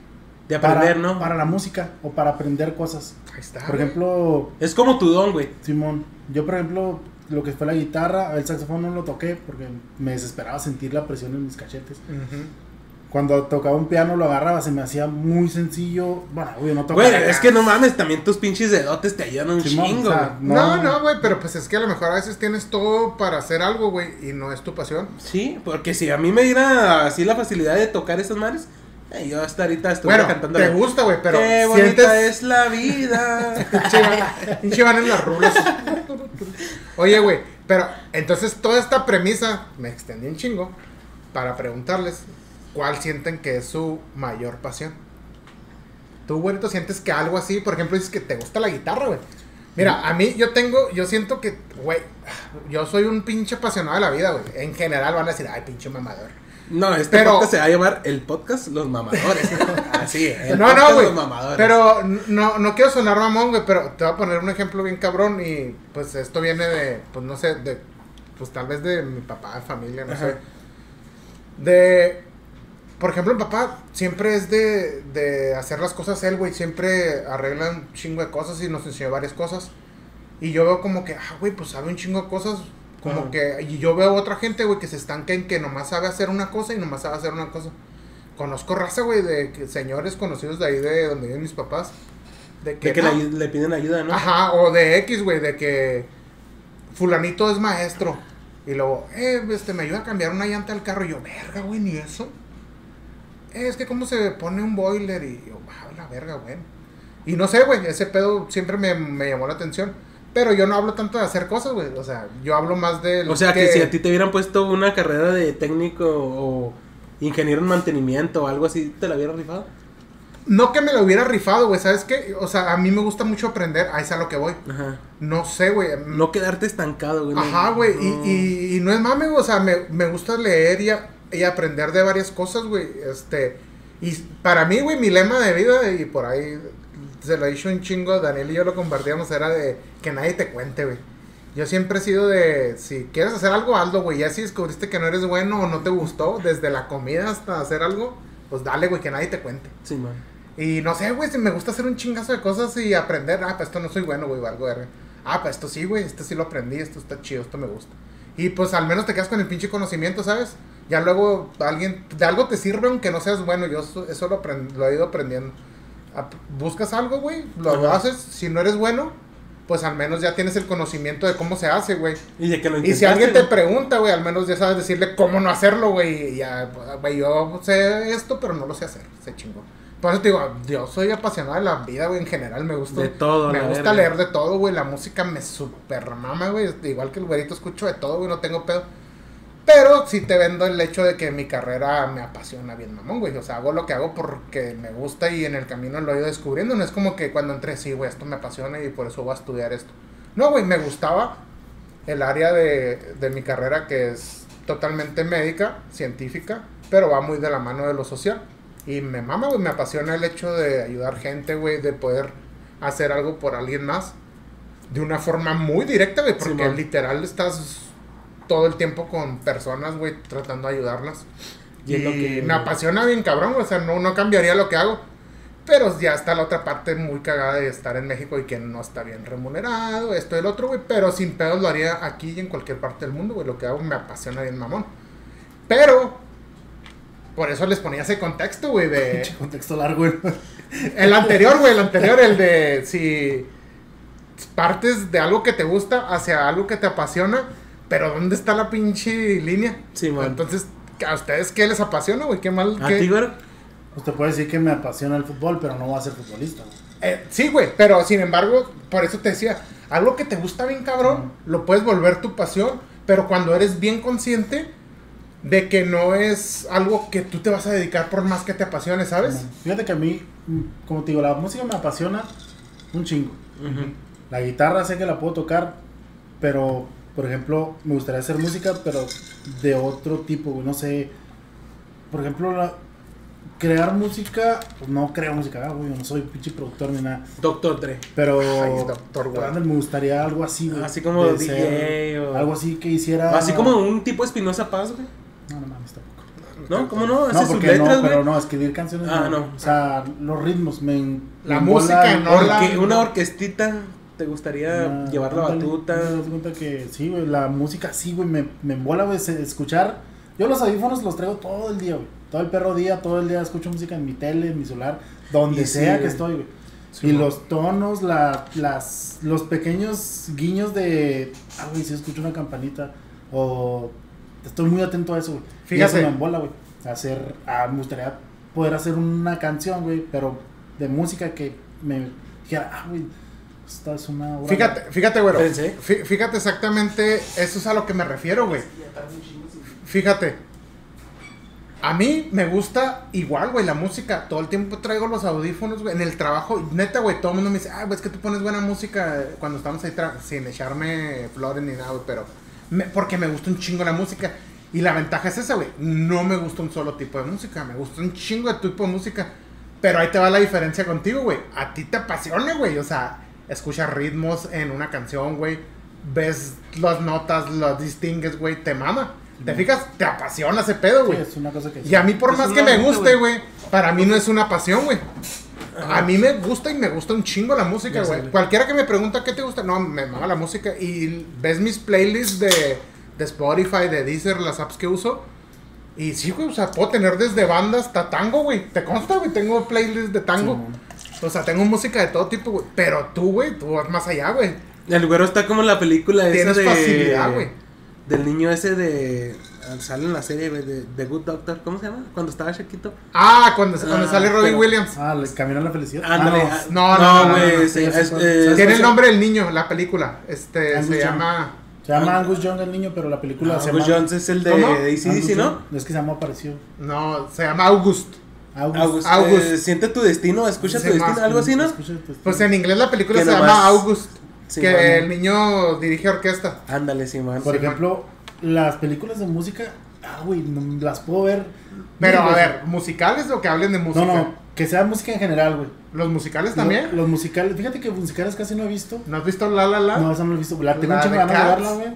De aprender, para, ¿no? Para la música o para aprender cosas. Ahí está. Por güey. ejemplo, Es como tu don, güey. Simón, yo por ejemplo, lo que fue la guitarra, el saxofón no lo toqué porque me desesperaba sentir la presión en mis cachetes. Ujú. Cuando tocaba un piano lo agarraba, se me hacía muy sencillo. Bueno, güey, no Güey, tocaba. es que no mames, también tus pinches dedotes te ayudan un Simón, chingo, o sea, güey. No, no, güey, pero pues es que a lo mejor a veces tienes todo para hacer algo, güey, y no es tu pasión. Sí, porque si a mí me diera así la facilidad de tocar esas madres, eh, yo hasta ahorita estuviera Bueno, cantando. te gusta, güey, pero Qué bonita sientes... es la vida. Iván en las rulas. Oye, güey, pero entonces toda esta premisa me extendí un chingo para preguntarles cuál sienten que es su mayor pasión. Tú, güerito, sientes que algo así, por ejemplo, dices que te gusta la guitarra, güey. Mira, a mí yo tengo, yo siento que, güey, yo soy un pinche apasionado de la vida, güey. En general van a decir, ay, pinche mamador. No, este Pero- podcast se va a llamar el podcast Los Mamadores. Así, el No, podcast no, güey. Los Mamadores. Pero no, no quiero sonar mamón, güey, pero te voy a poner un ejemplo bien cabrón y pues esto viene de, pues no sé, de, pues tal vez de mi papá, de familia, no Ajá. sé. De, por ejemplo, mi papá siempre es de, de hacer las cosas él, güey, siempre arregla un chingo de cosas y nos enseñó varias cosas. Y yo veo como que, ah, güey, pues sabe un chingo de cosas. Como Ajá. que, y yo veo otra gente, güey, que se estanca en que nomás sabe hacer una cosa y nomás sabe hacer una cosa. Conozco raza, güey, de que- señores conocidos de ahí de donde viven mis papás. De que, de que no, le, le piden ayuda, ¿no? Ajá, o de X, güey, de que fulanito es maestro. Y luego, eh, este, me ayuda a cambiar una llanta del carro. Y yo, verga, güey, ni eso. "Eh, es que cómo se pone un boiler. Y yo, ah, la verga, güey. Y no sé, güey, ese pedo siempre me, me llamó la atención. Pero yo no hablo tanto de hacer cosas, güey. O sea, yo hablo más de... O sea, que, si a ti te hubieran puesto una carrera de técnico o ingeniero en mantenimiento o algo así, ¿te la hubieran rifado? No que me lo hubiera rifado, güey, ¿sabes qué? O sea, a mí me gusta mucho aprender. Ahí es a lo que voy. Ajá. No sé, güey. No quedarte estancado, güey. Ajá, güey. no. Y, y, y no es mame, güey. O sea, me, me gusta leer y, a- y aprender de varias cosas, güey. Este. Y para mí, güey, mi lema de vida, y por ahí se lo he dicho un chingo, Daniel y yo lo compartíamos, era de que nadie te cuente, güey. Yo siempre he sido de, si quieres hacer algo, hazlo, güey. Ya si descubriste que no eres bueno o no te gustó, desde la comida hasta hacer algo, pues dale, güey, que nadie te cuente. Sí, man. Y no sé, güey, si me gusta hacer un chingazo de cosas y aprender. Ah, pues esto no soy bueno, güey, algo de... Ah, pues esto sí, güey, esto sí lo aprendí, esto está chido, esto me gusta. Y pues al menos te quedas con el pinche conocimiento, ¿sabes? Ya luego alguien, de algo te sirve aunque no seas bueno, yo eso, lo, aprend- lo he ido aprendiendo. Ap- Buscas algo, güey, lo Ajá. haces, si no eres bueno, pues al menos ya tienes el conocimiento de cómo se hace, güey. Y de que lo Y si alguien te pregunta, güey, al menos ya sabes decirle cómo no hacerlo, güey. Y ya, güey, yo sé esto, pero no lo sé hacer. Se chingó. Por eso te digo, yo soy apasionado de la vida, güey, en general. Me gusta. De todo, Me gusta verga. leer de todo, güey. La música me super mama, güey. Igual que el güerito escucho de todo, güey. No tengo pedo. Pero sí te vendo el hecho de que mi carrera me apasiona bien, mamón, güey. O sea, hago lo que hago porque me gusta y en el camino lo he ido descubriendo. No es como que cuando entré, sí, güey, esto me apasiona y por eso voy a estudiar esto. No, güey, me gustaba el área de, de mi carrera que es totalmente médica, científica, pero va muy de la mano de lo social. Y me mama, güey, me apasiona el hecho de ayudar gente, güey, de poder hacer algo por alguien más de una forma muy directa, güey, porque literal estás todo el tiempo con personas, güey, tratando de ayudarlas. Y Y, es lo que- me apasiona bien cabrón, o sea, no, no cambiaría lo que hago. Pero ya está la otra parte muy cagada de estar en México y que no está bien remunerado, esto y el otro, güey. Pero sin pedos lo haría aquí y en cualquier parte del mundo, güey. Lo que hago me apasiona bien mamón. Pero, por eso les ponía ese contexto, güey, de... Contexto largo, güey. El anterior, güey, el anterior, el de si partes de algo que te gusta hacia algo que te apasiona, pero ¿dónde está la pinche línea? Sí, man. Entonces, ¿a ustedes qué les apasiona, güey? ¿Qué mal? ¿A qué- ti, güey? Usted puede decir que me apasiona el fútbol, pero no voy a ser futbolista. güey. Eh, sí, güey, pero sin embargo, por eso te decía, algo que te gusta bien cabrón, lo puedes volver tu pasión, pero cuando eres bien consciente, de que no es algo que tú te vas a dedicar por más que te apasione, ¿sabes? Fíjate que a mí, mm, como te digo, la música me apasiona un chingo. La guitarra sé que la puedo tocar, pero, por ejemplo, me gustaría hacer música, pero de otro tipo, güey, no sé. Por ejemplo, la- crear música, pues no creo música, ah, güey, yo no soy pinche productor ni nada. Doctor Dre. Pero Ay, doctor, güey. Me gustaría algo así, güey. Así como DJ ser- o- Algo así que hiciera. Así como un tipo Espinosa Paz, güey. No, no mames, tampoco. ¿No? ¿Cómo no? Hace No, sus porque letras, no, pero no, escribir canciones. Ah, no. O sea, los ritmos me. La me música, no la- una orquestita, ¿te gustaría Ah, llevar la ándale, batuta? Me das cuenta que sí, güey, la música sí, güey, me, me embola, güey, escuchar. Yo los audífonos los traigo todo el día, güey. Todo el perro día, todo el día escucho música en mi tele, en mi celular, donde Y sí, sea que estoy, güey. Sí, y los tonos, la, las, los pequeños guiños de, ah, güey, si escucho una campanita, o estoy muy atento a eso, güey. Y Fíjate. eso me embola, güey. Hacer, ah, me gustaría poder hacer una canción, güey, pero de música que me dijera, ah, güey, esta es una obra Fíjate, fíjate, güero. Pensé. Fíjate exactamente, eso es a lo que me refiero, güey. Fíjate. A mí me gusta igual, güey, la música. Todo el tiempo traigo los audífonos, güey. En el trabajo, neta, güey, todo el mundo me dice, ah, güey, es que tú pones buena música cuando estamos ahí sin echarme flores ni nada, güey, pero me- porque me gusta un chingo la música. Y la ventaja es esa, güey. No me gusta un solo tipo de música, me gusta un chingo de tipo de música. Pero ahí te va la diferencia contigo, güey. A ti te apasiona, güey. O sea, escuchas ritmos en una canción, güey. Ves las notas, las distingues, güey. Te mama. ¿Te fijas? Te apasiona ese pedo, Sí, güey. es una cosa que Y a mí, por Es más que me guste, güey. para mí no es una pasión, güey. A mí me gusta y me gusta un chingo la música, güey. Cualquiera que me pregunta qué te gusta, no, me mama la música. Y ves mis playlists de, de Spotify, de Deezer, las apps que uso. Y sí, güey, o sea, puedo tener desde bandas hasta tango, güey. ¿Te consta, güey? Tengo playlists de tango. Sí, o sea, tengo música de todo tipo, güey. Pero tú, güey, tú vas más allá, güey. El güero está como en la película esa Tienes de... facilidad, güey. Del niño ese de... Sale en la serie, güey, de The Good Doctor. ¿Cómo se llama? Cuando estaba chiquito. Ah, cuando, cuando Ah, sale Robin pero- Williams. Ah, le camino a la felicidad. Ándale. Ah, ah, no, no, no, güey. no, no, eh, ¿Sabes Tiene el nombre del niño, la película. Este, Angus se Young. llama... Se llama Angus Young el niño, pero la película Ah, se Angus llama... Jones es el de. ACDC, Angus ¿no? Young. Es que se llama apareció. No, se llama August. August. August. August. eh, siente tu destino, escucha tu más, destino, algo así, ¿no? Pues en inglés la película Que se nomás- llama August. Sí, que el niño dirige orquesta. Ándale, sí, man. Por Sí, ejemplo, las películas de música, ah, güey, no- las puedo ver. Pero a ver, musicales o que hablen de música. No, no, que sea música en general, güey. Los musicales también. Lo- Los musicales, fíjate que musicales casi no he visto. ¿No has visto La La La? No, esa no la he visto. La tengo ¿La un chingo de ganas de verla, güey.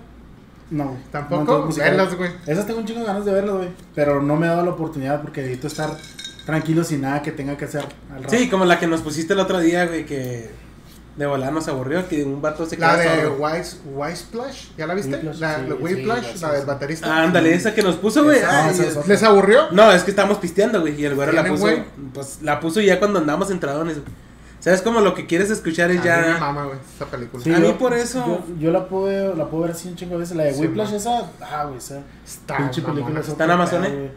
No, güey. Tampoco, No, velas, güey. Esas tengo un chingo de ganas de verlas, güey. Pero no me he dado la oportunidad porque necesito estar tranquilo sin nada que tenga que hacer al rato. Sí, como la que nos pusiste el otro día, güey, que de volar nos aburrió, que un vato se La queda de. Wise, Wise Splash, ¿ya la viste? La sí, la sí, la del baterista. Ah, ándale, esa que nos puso, güey. Es. ¿Les aburrió? No, es que estábamos pisteando, güey, y el güero la ¿Tienen, puso, güey? pues la puso ya cuando andamos entradones. güey. ¿Sabes como lo que quieres escuchar es A mí me ya... mama, güey, esa película. Sí, A mí yo- por eso- Yo, yo la, puedo, la puedo ver así un chingo de veces. La de Sí, Whiplash, man. esa. Ah, güey, esa. Está pinche película. ¿Está en Amazon, eh?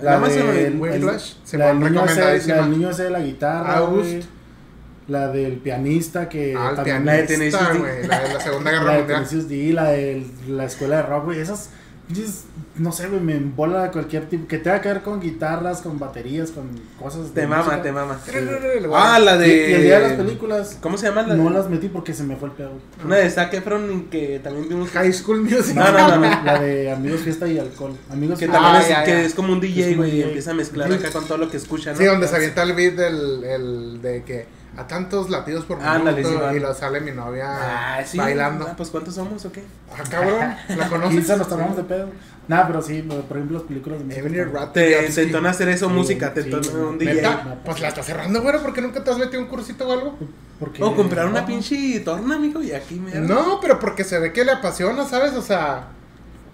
Güey. ¿En La o de Whiplash? Se la del niño la ese de la guitarra, August. La del pianista que Ah, el también la de pianista, Tennessee güey. La de la Segunda la Guerra de Mundial. La de la escuela de rock, güey. Esas, no sé, güey, me embola de cualquier tipo. Que tenga que ver con guitarras, con baterías, con cosas Te de mama, música. te mama. Voy Ah, la Y, de... y el día de las películas, ¿Cómo se llama la no de- las metí porque se me fue el pedo. Una de Zac Efron que también vimos... High School Music. No, no, no, no. La de Amigos, Fiesta y Alcohol. Amigos, Que Fiesta- también Ah, es, ya, que ya. es como un DJ, güey, y empieza a mezclar Sí. acá con todo lo que escucha, ¿no? Sí, donde se avienta el beat del el, de que a tantos latidos por minuto Ándale, sí, y lo sale mi novia Ah, sí. bailando. Ah, pues ¿cuántos somos o qué? Ah, cabrón, ¿la conoces? 15 nos tomamos de pedo. Nada, pero sí, por ejemplo, las películas de Rat- Te, te entona hacer eso, Sí, música, te sí, entona un. DJ. ¿Neta? Pues la estás cerrando, güey, porque nunca te has metido un cursito o algo. porque- O comprar una no, pinche torna, amigo, y aquí me... No, pero porque se ve que le apasiona, ¿sabes? O sea,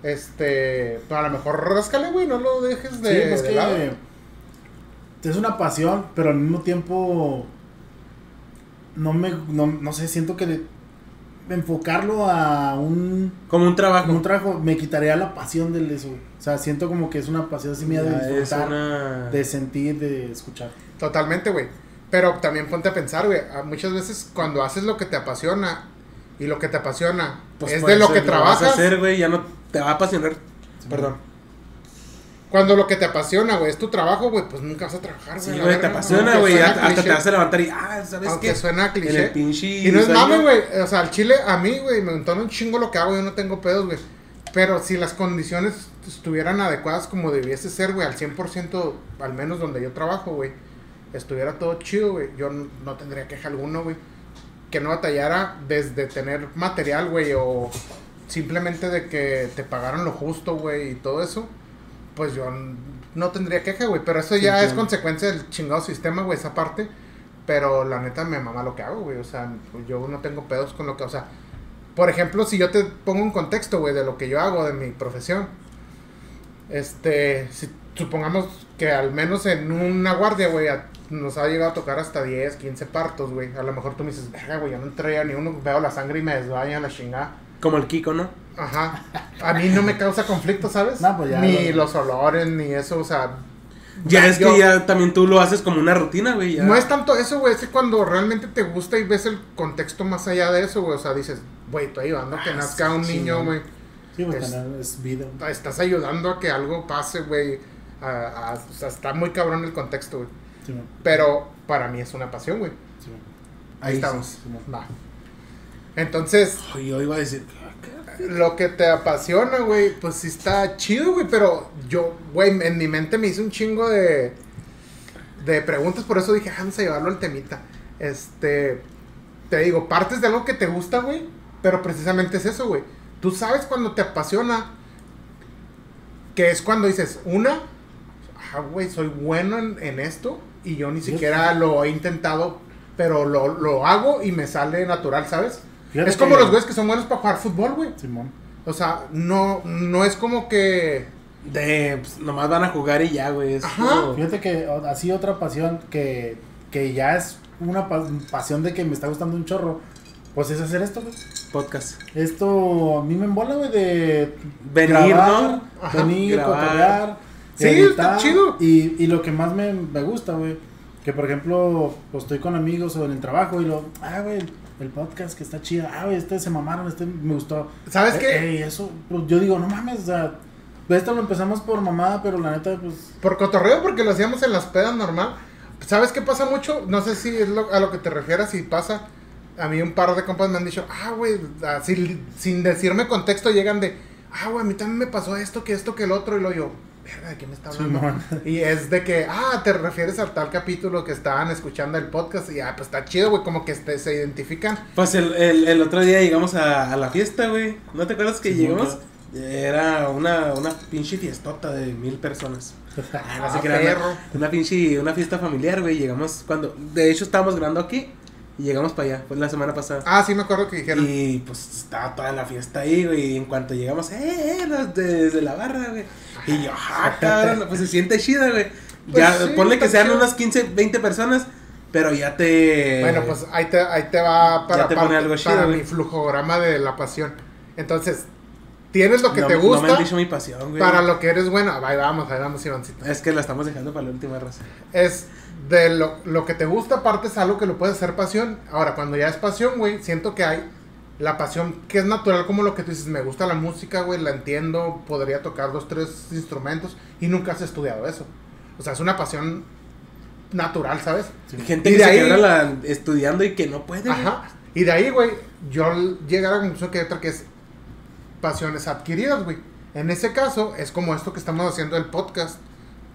este, a lo mejor ráscale, güey, no lo dejes de, Sí, pues de que lado. es una pasión, pero al mismo tiempo no me no, no sé, siento que de- enfocarlo a un, Como un trabajo. un trabajo me quitaría la pasión del eso. güey. O sea, siento como que es una pasión así mía de es disfrutar, una... de sentir, de escuchar. Totalmente, güey. Pero también ponte a pensar, güey, muchas veces cuando haces lo que te apasiona y lo que te apasiona Pues es de lo ser que vas a trabajas. hacer, güey, ya no te va a apasionar. Perdón. Cuando lo que te apasiona, güey, es tu trabajo, güey, pues nunca vas a trabajar, güey. Sí, güey, te apasiona, güey. Hasta hasta te cliché, vas a levantar y, ah, ¿sabes Aunque qué? suena En el cliché. pinche. Y no es mame, güey. O sea, al chile, a mí, güey, me entona un chingo lo que hago. Yo no tengo pedos, güey. Pero si las condiciones estuvieran adecuadas como debiese ser, güey, al 100%, al menos donde yo trabajo, güey, estuviera todo chido, güey, yo no tendría queja alguno, güey. Que no batallara desde tener material, güey, o simplemente de que te pagaran lo justo, güey, y todo eso. Pues yo no tendría queja, güey. Pero eso Sí, ya es entiendo. consecuencia del chingado sistema, güey, esa parte. Pero la neta me mama lo que hago, güey. O sea, yo no tengo pedos con lo que. O sea, por ejemplo, si yo te pongo un contexto, güey, de lo que yo hago, de mi profesión. Este, si supongamos que al menos en una guardia, güey, nos ha llegado a tocar hasta 10, 15 partos, güey. A lo mejor tú me dices, verga, güey, yo no entré a ni uno, veo la sangre y me desvaya la chingada. Como el Kiko, ¿no? Ajá. A mí no me causa conflicto, ¿sabes? No, pues ya ni lo- los olores, ni eso, o sea. Ya es yo- que ya también tú lo haces como una rutina, güey. ya. No es tanto eso, güey, es que cuando realmente te gusta y ves el contexto más allá de eso, güey, o sea, dices, güey, estoy ayudando a que Ah, nazca un sí, niño, sí, güey. Sí, pues Es- vida. Estás ayudando a que algo pase, güey. a- a- o sea, está muy cabrón el contexto, güey. Sí. Pero para mí es una pasión, güey. Ahí, Ahí estamos. sí, sí. Va. Entonces, yo iba a decir. lo que te apasiona, güey, pues sí está chido, güey. Pero yo, güey, en mi mente me hice un chingo de, de preguntas. Por eso dije, "Ah, vamos a llevarlo al temita. Este, te digo, partes de algo que te gusta, güey. Pero precisamente es eso, güey. Tú sabes cuando te apasiona. Que es cuando dices, una, ah, güey, soy bueno en, en esto. Y yo ni siquiera lo he intentado. Pero lo, lo hago y me sale natural, ¿sabes? Fíjate es como que- los güeyes que son buenos para jugar fútbol, güey. Simón. O sea, no, no es como que. De, pues, nomás van a jugar y ya, güey. Es Ajá. Fíjate que así otra pasión que, que ya es una pa- pasión de que me está gustando un chorro, pues es hacer esto, güey. podcast. Esto a mí me embola, güey, de Venir, grabar, ¿no? Ajá. venir, cotorrear, Sí, está chido. Y, y lo que más me, me gusta, güey, que por ejemplo, pues estoy con amigos o en el trabajo y lo, ah, güey, el podcast que está chido, ah, este se mamaron, este me gustó. ¿Sabes Eh, qué? ey, eso, pues, yo digo, no mames, o sea, esto lo empezamos por mamada, pero la neta, pues, Por cotorreo, porque lo hacíamos en las pedas normal. ¿Sabes qué pasa mucho? No sé si es lo- a lo que te refieras, si pasa. A mí un par de compas me han dicho, ah, güey, así, sin decirme contexto, llegan de, ah, güey, a mí también me pasó esto, que esto, que el otro, y lo yo, verga, ¿de qué me está hablando? Simón. y es de que, ah, te refieres al tal capítulo que estaban escuchando el podcast, y ah, pues está chido, güey, como que este, se identifican. Pues el, el, el otro día llegamos a, a la fiesta, güey. ¿No te acuerdas que Sí, llegamos? Era una, una pinche fiestota de mil personas. Ah, no Ah, crean, perro. Una pinche, una fiesta familiar, güey. Llegamos cuando, de hecho estábamos grabando aquí y llegamos para allá, fue la semana pasada. Ah, sí me acuerdo que dijeron. Y pues estaba toda la fiesta ahí, güey. Y en cuanto llegamos, eh, eh, los de- desde la barra, güey. Y yo, ah, cabrón, pues se siente chida, güey. Pues Ya, sí, ponle que sean chido. unas 15, 20 personas, pero ya te. Bueno, pues ahí te, ahí te va para, te para- algo chido, para mi flujograma de la pasión. Entonces, tienes lo que no, te No me gusta han dicho mi pasión, güey. para lo que eres bueno. Ahí vamos, ahí vamos, Ivancito. Es que la estamos dejando para la última raza. Es de lo, lo que te gusta, aparte es algo que lo puedes hacer pasión. Ahora, cuando ya es pasión, güey, siento que hay la pasión que es natural, como lo que tú dices, me gusta la música, güey, la entiendo, podría tocar dos, tres instrumentos y nunca has estudiado eso. O sea, es una pasión natural, ¿sabes? Sí. Gente Y que de se ahí- quebra la, estudiando y que no puede. Ajá. Y de ahí, güey, yo llegar a la conclusión que hay otra que es pasiones adquiridas, güey. En ese caso, es como esto que estamos haciendo el podcast.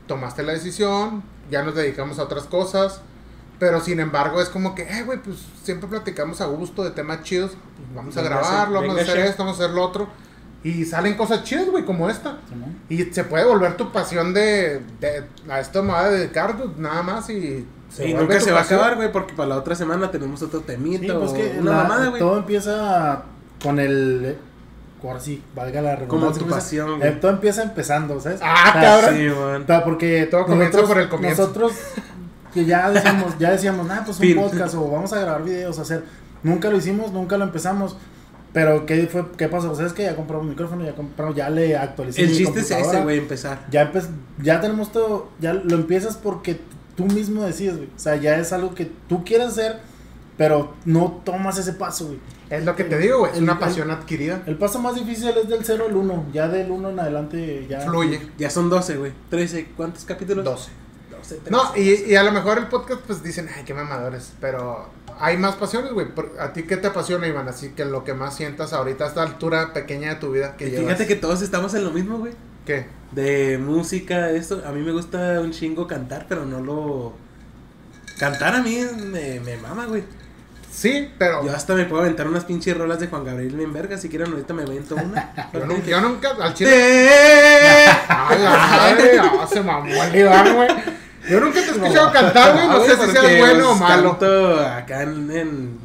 Tomaste la decisión, ya nos dedicamos a otras cosas, pero sin embargo es como que, eh, güey, pues siempre platicamos a gusto de temas chidos, pues vamos a grabarlo, vamos a hacer chef. esto, vamos a hacer lo otro. Y salen cosas chidas, güey, como esta. Y se puede volver tu pasión de, de a esto me voy a dedicar pues, nada más y se y nunca se va a acabar, güey, porque para la otra semana tenemos otro temito. Sí, pues que una la- mamada, güey. todo empieza con el. Ahora sí, valga la redundancia. Como tu pasión, güey. eh, todo empieza empezando, ¿sabes? Ah, O sea, cabrón. Sí, man. O sea, porque Todo comienza por el comienzo. Nosotros que ya decíamos, ya decíamos, nah, pues un Fin. podcast o vamos a grabar videos, hacer. Nunca lo hicimos, nunca lo empezamos. Pero ¿qué fue? ¿Qué pasó? ¿Sabes que ya compramos micrófono, ya compramos, ya le actualicé El mi chiste es ese, güey, empezar. Ya empe- ya tenemos todo, ya lo empiezas porque tú mismo decides, güey. O sea, ya es algo que tú quieres hacer, pero no tomas ese paso, güey. Es lo que te digo, güey. Es El- una el- pasión adquirida. El paso más difícil es del 0 al 1. Ya del 1 en adelante ya. Fluye. Ya son 12, güey. 13, ¿cuántos capítulos? 12. 12, 13. No, y, y a lo mejor el podcast, pues dicen, ay, qué mamadores. Pero hay más pasiones, güey. Por- ¿A ti qué te apasiona, Iván? Así que lo que más sientas ahorita a esta altura pequeña de tu vida que Y llevas. fíjate que todos estamos en lo mismo, güey. ¿Qué? De música, esto. A mí me gusta un chingo cantar, pero no lo. Cantar a mí me, me mama, güey. Sí, pero. Yo hasta me puedo aventar unas pinches rolas de Juan Gabriel bien verga. Si quieren, ahorita me avento una. Yo, no- yo nunca, al chile. ¡A la madre! Ah, se mamó el Iván, güey. Yo nunca te he escuchado cantar, güey. No güey, sé si sea porque, bueno o malo. Canto acá en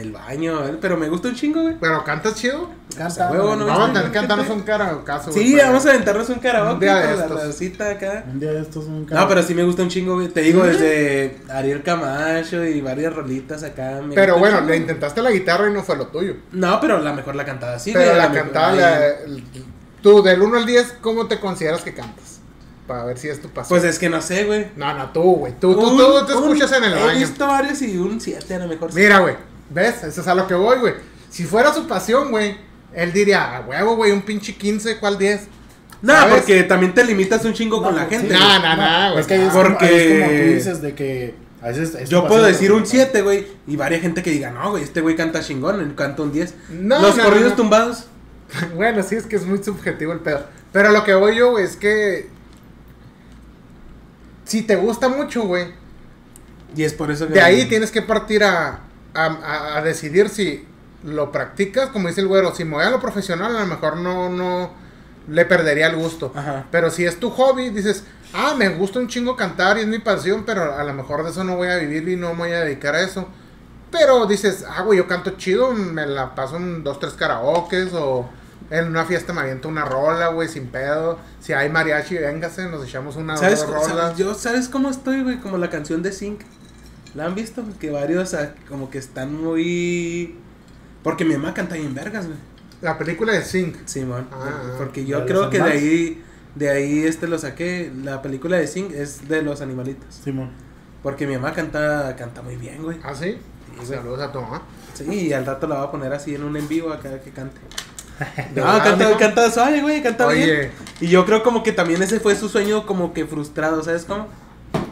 el baño, eh, pero me gusta un chingo, güey. Pero cantas chido. Canta. Huevo, no, Vamos a tener que cantarnos ¿qué un karaoke, Sí, vamos a aventarnos un karaoke Un día de con la racita acá. Un día de estos un No, pero sí me gusta un chingo, güey. Te digo, desde Ariel Camacho y varias rolitas acá. me Pero bueno, chingo. le intentaste la guitarra y no fue lo tuyo. No, pero la mejor la cantada sí, Pero güey, la la- el- tú del 1 al 10, ¿cómo te consideras que cantas? Para ver si es tu pasión. Pues es que no sé, güey. No, no, tú, güey. Tú, tú, Un- tú te un- escuchas en el He baño. visto varios y un 7 a lo mejor. sí. Mira, güey. ¿Ves? Eso es a lo que voy, güey. Si fuera su pasión, güey, él diría, a huevo, güey, un pinche 15, ¿cuál 10? No, ¿sabes? porque también te limitas un chingo con la sí. gente. No, güey. no, no, güey. Es que es, Porque- como, ahí es como tú dices de que a veces es Yo puedo decir un 7, güey, y varias gente que diga, no, güey, este güey canta chingón, él canta un 10. No, Los no, corridos no. tumbados. Bueno, sí, es que es muy subjetivo el pedo. Pero a lo que voy yo, güey, es que. Si te gusta mucho, güey, Y es por eso que. de ahí tienes que partir a, a, a- a decidir si lo practicas, como dice el güero. Si me voy a lo profesional, a lo mejor no, no le perdería el gusto. Ajá. Pero si es tu hobby, dices, ah, me gusta un chingo cantar y es mi pasión, pero a lo mejor de eso no voy a vivir y no me voy a dedicar a eso. Pero dices, ah, güey, yo canto chido, me la paso en dos, tres karaokes o en una fiesta me aviento una rola, güey, sin pedo. Si hay mariachi, véngase, nos echamos una ¿Sabes, rolas. sabes- yo, ¿Sabes cómo estoy, güey? Como la canción de Zinc. ¿La han visto? Que varios ah, como que están muy... Porque mi mamá canta bien vergas, güey. La película de Sync. Simón. Ah, ah. porque ¿La yo creo que de ahí... De ahí este lo saqué. La película de Zinc es de los animalitos. Simón. Porque mi mamá canta, canta muy bien, güey. ¿Ah, sí? güey. Saludos a tu mamá. Sí, y al rato la voy a poner así en un en vivo acá que cante. ¿De No, verdad, canta, canta suave, güey, canta Oye. bien. Y yo creo como que también ese fue su sueño como que frustrado, ¿sabes cómo?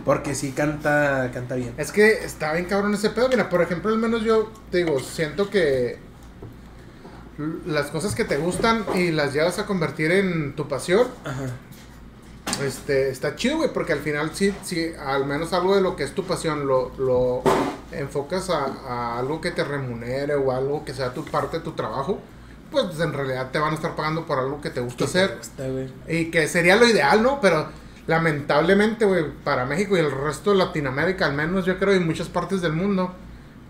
Porque sí canta, canta bien. Es que está bien cabrón ese pedo. Mira, por ejemplo, al menos yo te digo, siento que las cosas que te gustan y las llevas a convertir en tu pasión, Ajá. este, está chido, güey, porque al final sí, sí, al menos algo de lo que es tu pasión lo, lo enfocas a, a algo que te remunere o algo que sea tu parte de tu trabajo, pues en realidad te van a estar pagando por algo que te gusta ¿Qué te hacer. gusta? Y que sería lo ideal, ¿no? Pero lamentablemente, güey, para México y el resto de Latinoamérica, al menos yo creo, y muchas partes del mundo,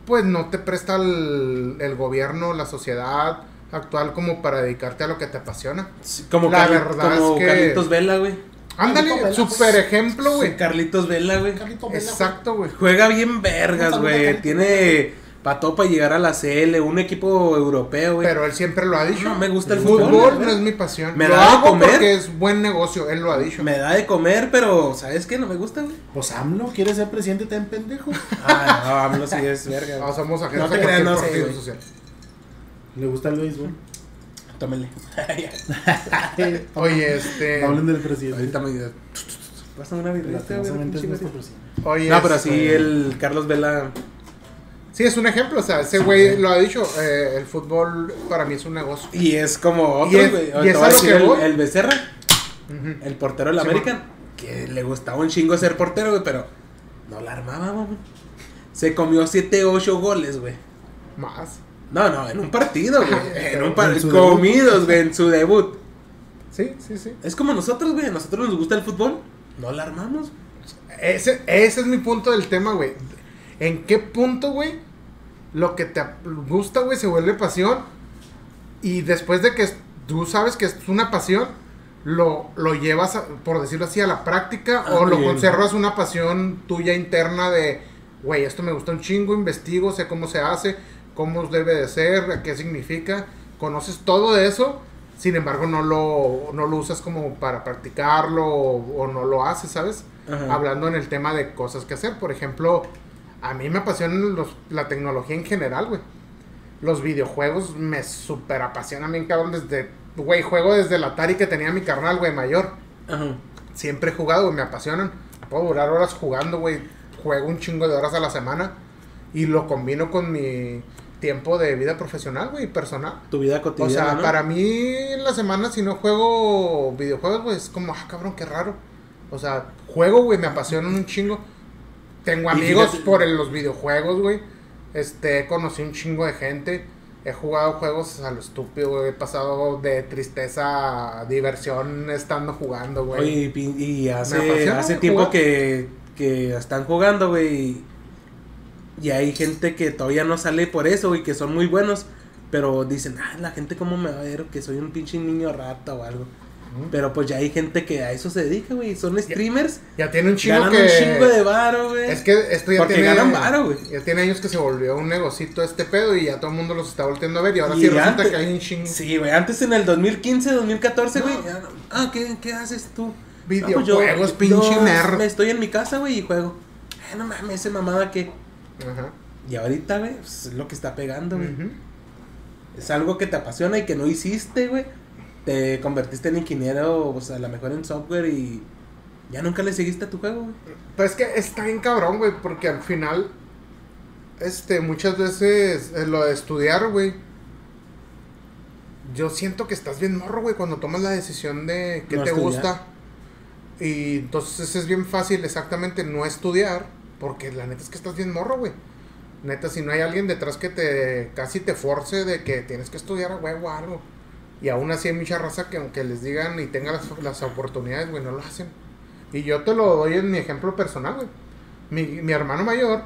pues no te presta el, el gobierno, la sociedad actual como para dedicarte a lo que te apasiona. Sí, Como, La Carli- verdad como es que- Carlitos Vela, güey. Ándale, super ejemplo, güey. Carlitos Vela, güey. Exacto, güey. Juega bien vergas, güey. Carlito Tiene pató para llegar a la CL, un equipo europeo, güey. Pero él siempre lo ha dicho. No me gusta el fútbol. fútbol, no es mi pasión. Me lo da de comer. porque es buen negocio, él lo ha dicho. Me da de comer, pero ¿sabes qué? No me gusta, güey. Pues AMLO quiere ser presidente tan pendejo. Ah, no, AMLO sí es verga. No, güey. somos ajenos No te creas, no güey. social. Le gusta el béisbol. Tómele. Oye, este. Hablen del presidente. Ahorita me pásame una birrita, güey. Oye, No, pero este, sí, el Carlos Vela. Sí, es un ejemplo, o sea, ese güey lo ha dicho, eh, el fútbol para mí es un negocio. Y es como Y otro, es- y es a lo que el, voy. el Becerra, el portero del Sí, American, que le gustaba un chingo ser portero, güey, pero no la armaba, güey. Se comió 7, 8 goles, güey. Más. No, no, en un partido, güey. en un partido. Comidos, güey, en su debut. Sí, sí, sí. Es como nosotros, güey. A nosotros nos gusta el fútbol. No la armamos. Ese, ese es mi punto del tema, güey. ¿En qué punto, güey? Lo que te gusta, güey, se vuelve pasión. Y después de que tú sabes que es una pasión, lo, lo llevas, a- por decirlo así, a la práctica. Ah, o lo conservas una pasión tuya interna de, güey, esto me gusta un chingo, investigo, sé cómo se hace, cómo debe de ser, qué significa. Conoces todo de eso. Sin embargo, no lo, no lo usas como para practicarlo o, o no lo haces, ¿sabes? Ajá. hablando en el tema de cosas que hacer. Por ejemplo, A mí me apasionan los, la tecnología en general, güey. Los videojuegos me super apasionan bien, cabrón. Desde, güey, juego desde el Atari que tenía mi carnal, güey, mayor. Ajá. Siempre he jugado, güey, me apasionan. Puedo durar horas jugando, güey. Juego un chingo de horas a la semana. Y lo combino con mi tiempo de vida profesional, güey, personal. Tu vida O cotidiana. sea, ¿no? para mí en la semana si no juego videojuegos, güey, es como, ah, cabrón, qué raro. O sea, juego, güey, me apasionan un chingo. Tengo amigos fíjate- por el- los videojuegos, güey. Este, conocí un chingo de gente. He jugado juegos a lo estúpido, güey. He pasado de tristeza a diversión estando jugando, güey. Oye, y, y hace, hace tiempo que, que están jugando, güey. Y, y hay gente que todavía no sale por eso, güey, que son muy buenos. Pero dicen, ah, la gente cómo me va a ver que soy un pinche niño rata o algo. Pero pues ya hay gente que a eso se dedica, güey. Son streamers. Ya tiene un chingo Ganan que... un chingo de varo, güey. Es que esto ya Porque tiene... ganan varo, güey. Ya tiene años que se volvió un negocito este pedo y ya todo el mundo los está volteando a ver. Y ahora Y sí resulta antes- que hay un chingo... Sí, güey. Antes en el 2015, 2014, güey. No. ya no- Ah, ¿qué, ¿qué haces tú? Videojuegos, Ah, pues pinche nerd. me Estoy en mi casa, güey, y juego. Eh, no mames, ese mamada que. Ajá. Y ahorita, güey, pues, es lo que está pegando, güey. Ujú. Es algo que te apasiona y que no hiciste, güey. Te convertiste en ingeniero, o sea, a lo mejor en software y ya nunca le seguiste a tu juego, güey. Pues es que está bien cabrón, güey, porque al final, este, muchas veces eh, lo de estudiar, güey, yo siento que estás bien morro, güey, cuando tomas la decisión de qué No te estudiar. gusta. Y entonces es bien fácil exactamente no estudiar, porque la neta es que estás bien morro, güey. Neta, si no hay alguien detrás que te casi te force de que tienes que estudiar a huevo algo. Y aún así hay mucha raza que aunque les digan y tengan las, las oportunidades, güey, no lo hacen. Y yo te lo doy en mi ejemplo personal, güey. Mi, mi hermano mayor.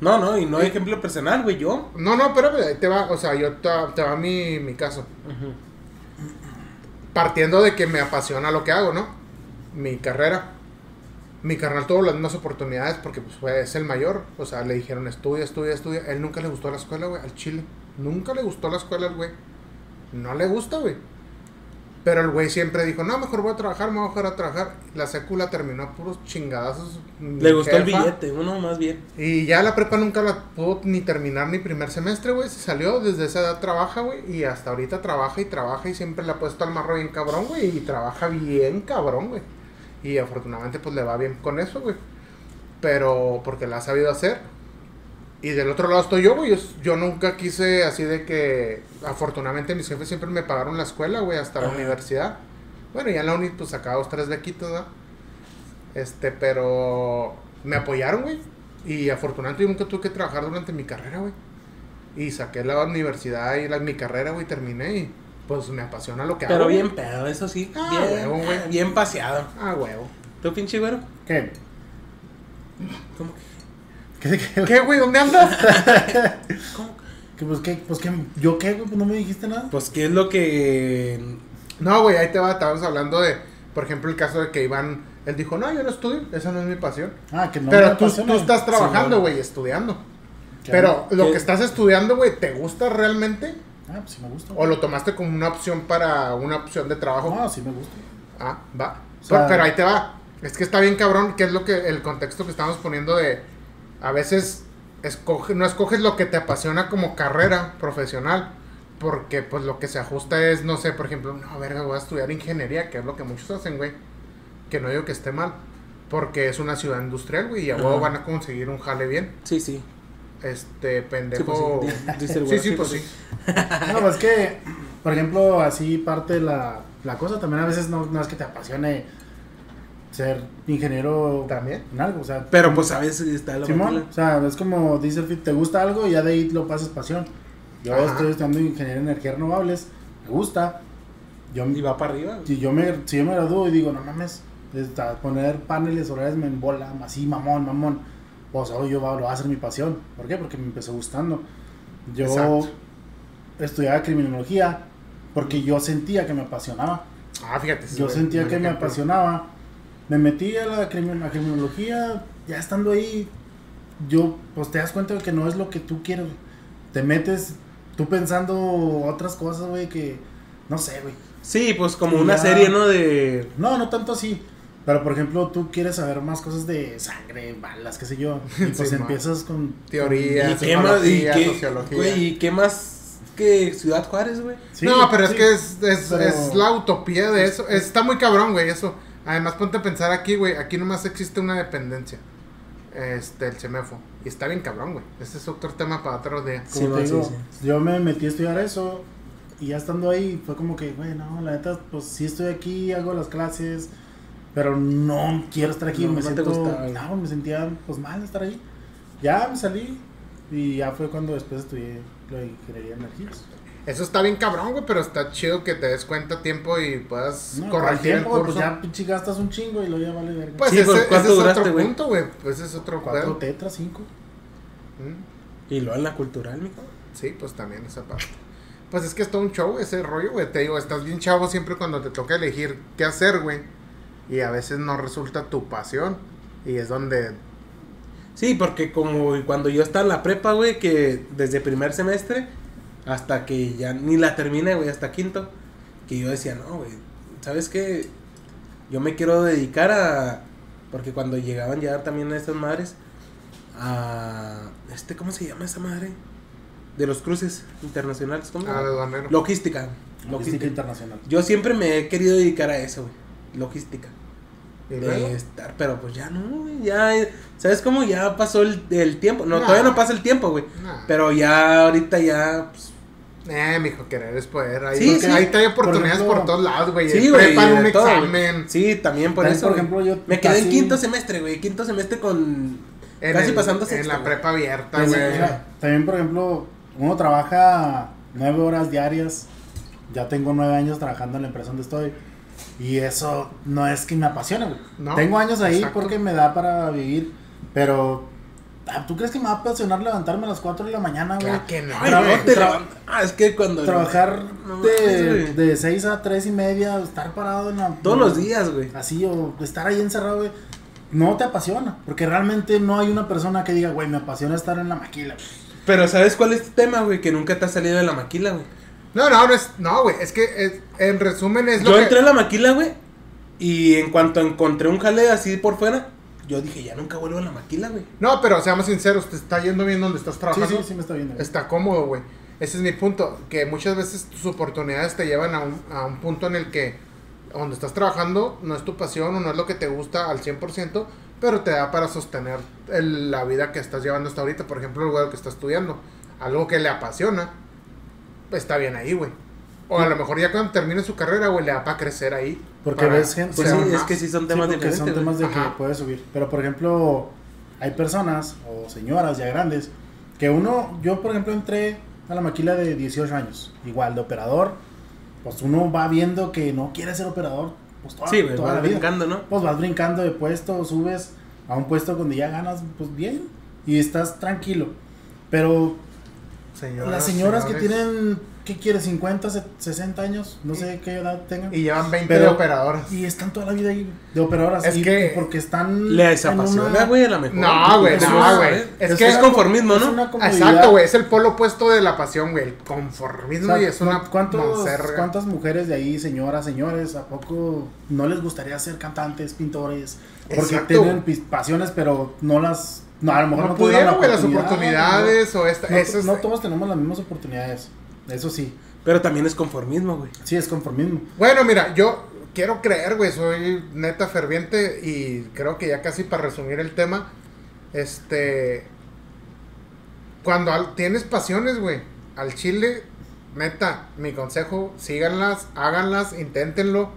No, no, y no hay ejemplo personal, güey, yo. No, no, pero te va. O sea, yo te, te va mi, mi caso. Partiendo de que me apasiona lo que hago, ¿no? Mi carrera. Mi carnal tuvo las mismas oportunidades porque pues, fue, es el mayor. O sea, le dijeron estudia, estudia, estudia. Él nunca le gustó la escuela, güey, al chile. Nunca le gustó la escuela güey. No le gusta, güey. Pero el güey siempre dijo, no, mejor voy a trabajar, me voy a dejar a trabajar. La sécula terminó a puros chingadazos. Le gustó el billete, uno más bien. Y ya la prepa nunca la pudo ni terminar ni primer semestre, güey. Se salió, desde esa edad trabaja, güey. Y hasta ahorita trabaja y trabaja y siempre le ha puesto al marro bien cabrón, güey. Y trabaja bien cabrón, güey. Y afortunadamente pues le va bien con eso, güey. Pero porque la ha sabido hacer. Y del otro lado estoy yo, güey. Yo, yo nunca quise así de que... Afortunadamente mis jefes siempre me pagaron la escuela, güey, hasta la Ajá. universidad. Bueno, ya en la uni pues sacaba dos, tres bequitos, ¿no? Este, pero me apoyaron, güey. Y afortunadamente yo nunca tuve que trabajar durante mi carrera, güey. Y saqué la universidad y la, mi carrera, güey, terminé y pues me apasiona lo que Pero hago. bien güey. pedo, eso sí. Ah, bien, huevo, güey. bien paseado. Ah, huevo. ¿Tú, pinche güero? ¿Qué? ¿Cómo que? ¿Qué, qué, ¿Qué, güey? ¿Dónde andas? ¿Cómo? qué, pues, qué, pues, qué, ¿yo qué, güey? Pues no me dijiste nada. Pues, ¿qué es lo que. no, güey, ahí te va. Estábamos hablando de, por ejemplo, el caso de que Iván, él dijo, no, yo no estudio, esa no es mi pasión. Ah, que no pero me tú, apasiona. tú estás trabajando, Sí, güey, estudiando. Que Pero lo ¿Qué? que estás estudiando, güey, ¿te gusta realmente? Ah, pues sí me gusta. ¿O lo tomaste como una opción para una opción de trabajo? No, sí me gusta. Ah, va. O sea- pero, pero ahí te va. Es que está bien cabrón, que es lo que el contexto que estamos poniendo de a veces escoge, no escoges lo que te apasiona como carrera profesional, porque pues lo que se ajusta es, no sé, por ejemplo, no, verga, voy a estudiar ingeniería, que es lo que muchos hacen, güey. Que no digo que esté mal, porque es una ciudad industrial, güey, y a huevo van a conseguir un jale bien. Sí, sí. Este, Sí, pendejo. pues, sí, dice el sí, sí, pues sí. No, pues que, por ejemplo, así parte la, la cosa. También a veces no, no es que te apasione ser ingeniero También. en algo. O sea, Pero pues a veces está la Simón, batalla. o sea, es como dice el Fit, te gusta algo y ya de ahí lo pasas pasión. Yo Ajá. estoy estudiando ingeniería en energías renovables, me gusta. Yo, Y va para arriba. si, yo me, si yo me gradúo y digo, no mames, esta, poner paneles solares me embola, así mamón, mamón. Pues ahora yo va- lo va a hacer mi pasión. ¿Por qué? Porque me empezó gustando. Yo Exacto. estudiaba criminología porque yo sentía que me apasionaba. Ah, fíjate. Yo sentía que me apasionaba. Me metí a la, a criminología, ya estando ahí, yo, pues te das cuenta de que no es lo que tú quieres. Te metes tú pensando otras cosas, güey, que no sé, güey. Sí, pues como Y una ya- serie, ¿no? De. No, no tanto así. Pero por ejemplo, tú quieres saber más cosas de sangre, balas, qué sé yo. Y pues Sí, empiezas con Teoría, ¿Y qué más? ¿Y psicología, qué, sociología. güey, ¿y qué más que Ciudad Juárez, güey? Sí, no, pero sí. es que es, es, Pero- es la utopía de eso. Está muy cabrón, güey, eso. Además, ponte a pensar aquí, güey. Aquí nomás existe una dependencia. Este, el CEMEFO. Y está bien cabrón, güey. Ese es otro tema para otro día. Sí, te digo, sí, yo me metí a estudiar eso y ya estando ahí fue como que, güey, no, la neta, pues sí estoy aquí, hago las clases, pero no quiero estar aquí, No, me no te siento, gustaba. no, me sentía pues mal estar ahí. Ya me salí y ya fue cuando después estudié lo de ingeniería de energías. Eso está bien cabrón, güey, pero está chido que te des cuenta a tiempo y puedas No, corregir el tiempo, curso. pues ya pinche gastas un chingo y lo ya vale verga. Pues Sí, ese, ¿por ese cuánto es duraste, otro punto, güey. Pues ese es otro Cuatro pedo. tetras, cinco. Mm. Y luego en la cultural, mijo. Sí, pues también esa parte. Pues es que es todo un show ese rollo, güey. Te digo, estás bien chavo siempre cuando te toca elegir qué hacer, güey. Y a veces no resulta tu pasión. Y es donde... Sí, porque como cuando yo estaba en la prepa, güey, que desde primer semestre hasta que ya ni la terminé, güey, hasta quinto, que yo decía, no, güey, ¿sabes qué? Yo me quiero dedicar a... Porque cuando llegaban ya también estas madres, a... Este, ¿cómo se llama esa madre? De los cruces internacionales, ¿cómo? Ah, de. Logística. Logística Logística. internacional. Yo siempre me he querido dedicar a eso, güey. Logística. De estar, pero pues ya no, güey, ya, ¿sabes cómo? Ya pasó el, el tiempo, no, Nah. todavía no pasa el tiempo, güey, Nah. pero ya ahorita ya, pues, Eh, mijo, querer es poder. Ahí, Sí, porque sí. ahí hay oportunidades Por todos lados, güey. sí, güey, Prepan un todo, güey. examen. Sí, también por También, eso, por ejemplo, yo Me quedé en quinto semestre, güey, quinto semestre con, En casi el- pasando En sexto, la güey. prepa abierta, Pues, güey. mira, también, por ejemplo, uno trabaja nueve horas diarias. Ya tengo nueve años trabajando en la empresa donde estoy. Y eso no es que me apasione, güey. No, Tengo años ahí exacto. porque me da para vivir. Pero, ¿tú crees que me va a apasionar levantarme a las 4 de la mañana, güey? Claro que no, Ay, no, te tra- ah, es que cuando... Trabajar No de, güey. de 6 a 3 y media, estar parado en la. Todos los días, güey. Así, o estar ahí encerrado, güey. No te apasiona. Porque realmente no hay una persona que diga, güey, me apasiona estar en la maquila. güey. Pero ¿sabes cuál es tu tema, güey? Que nunca te has salido de la maquila, güey. No, no, no es. No, güey. Es que es- en resumen es lo Yo que. entré a la maquila, güey, y en cuanto encontré un jale así por fuera, yo dije, ya nunca vuelvo a la maquila, güey. No, pero seamos sinceros, te está yendo bien donde estás Sí, trabajando. sí, sí me está viendo. güey. Está cómodo, güey. Ese es mi punto. Que muchas veces tus oportunidades te llevan a un, a un punto en el que donde estás trabajando no es tu pasión o no es lo que te gusta al 100%, pero te da para sostener el- la vida que estás llevando hasta ahorita. Por ejemplo, el güey que está estudiando. Algo que le apasiona, está bien ahí, güey. O a lo mejor ya cuando termine su carrera, güey, le da para crecer ahí. Porque para ves gente- Pues sí, es que sí son Sí, temas porque diferentes, son güey. temas de Ajá. que puedes subir. Pero por ejemplo, hay personas o señoras ya grandes que uno, yo por ejemplo entré a la maquila de 18 años, igual de operador, pues uno va viendo que no quiere ser operador, pues toda, Sí, güey, toda vas la vida. brincando, ¿no? Pues vas brincando de puesto, subes a un puesto donde ya ganas, pues bien, y estás tranquilo. Pero Señoras, las señoras que tienen, ¿qué quieres? 50, 60 años, no sé qué edad tengan. Y llevan 20 Pero- de operadoras. Y están toda la vida ahí de operadoras. Es y- que- porque están. Les en apasiona, una- güey, a lo mejor. No, güey, no, güey. Es, Es que es conformismo, es ¿no? Exacto, güey. Es el polo opuesto de la pasión, güey. El conformismo O sea, y es una ¿cuántos, monserga. ¿Cuántas mujeres de ahí, señoras, señores, a poco no les gustaría ser cantantes, pintores? Porque Exacto. tienen pasiones, pero no las. No, a lo mejor No, no, pudieron, la güey, las oportunidad, oportunidades o esta. No, eso no, es- no todos tenemos las mismas oportunidades. Eso sí. Pero también es conformismo, güey. Sí, es conformismo. Bueno, mira, yo quiero creer, güey. Soy neta ferviente y creo que ya casi para resumir el tema. Este. Cuando al- tienes pasiones, güey, al chile, neta, mi consejo, síganlas, háganlas, inténtenlo.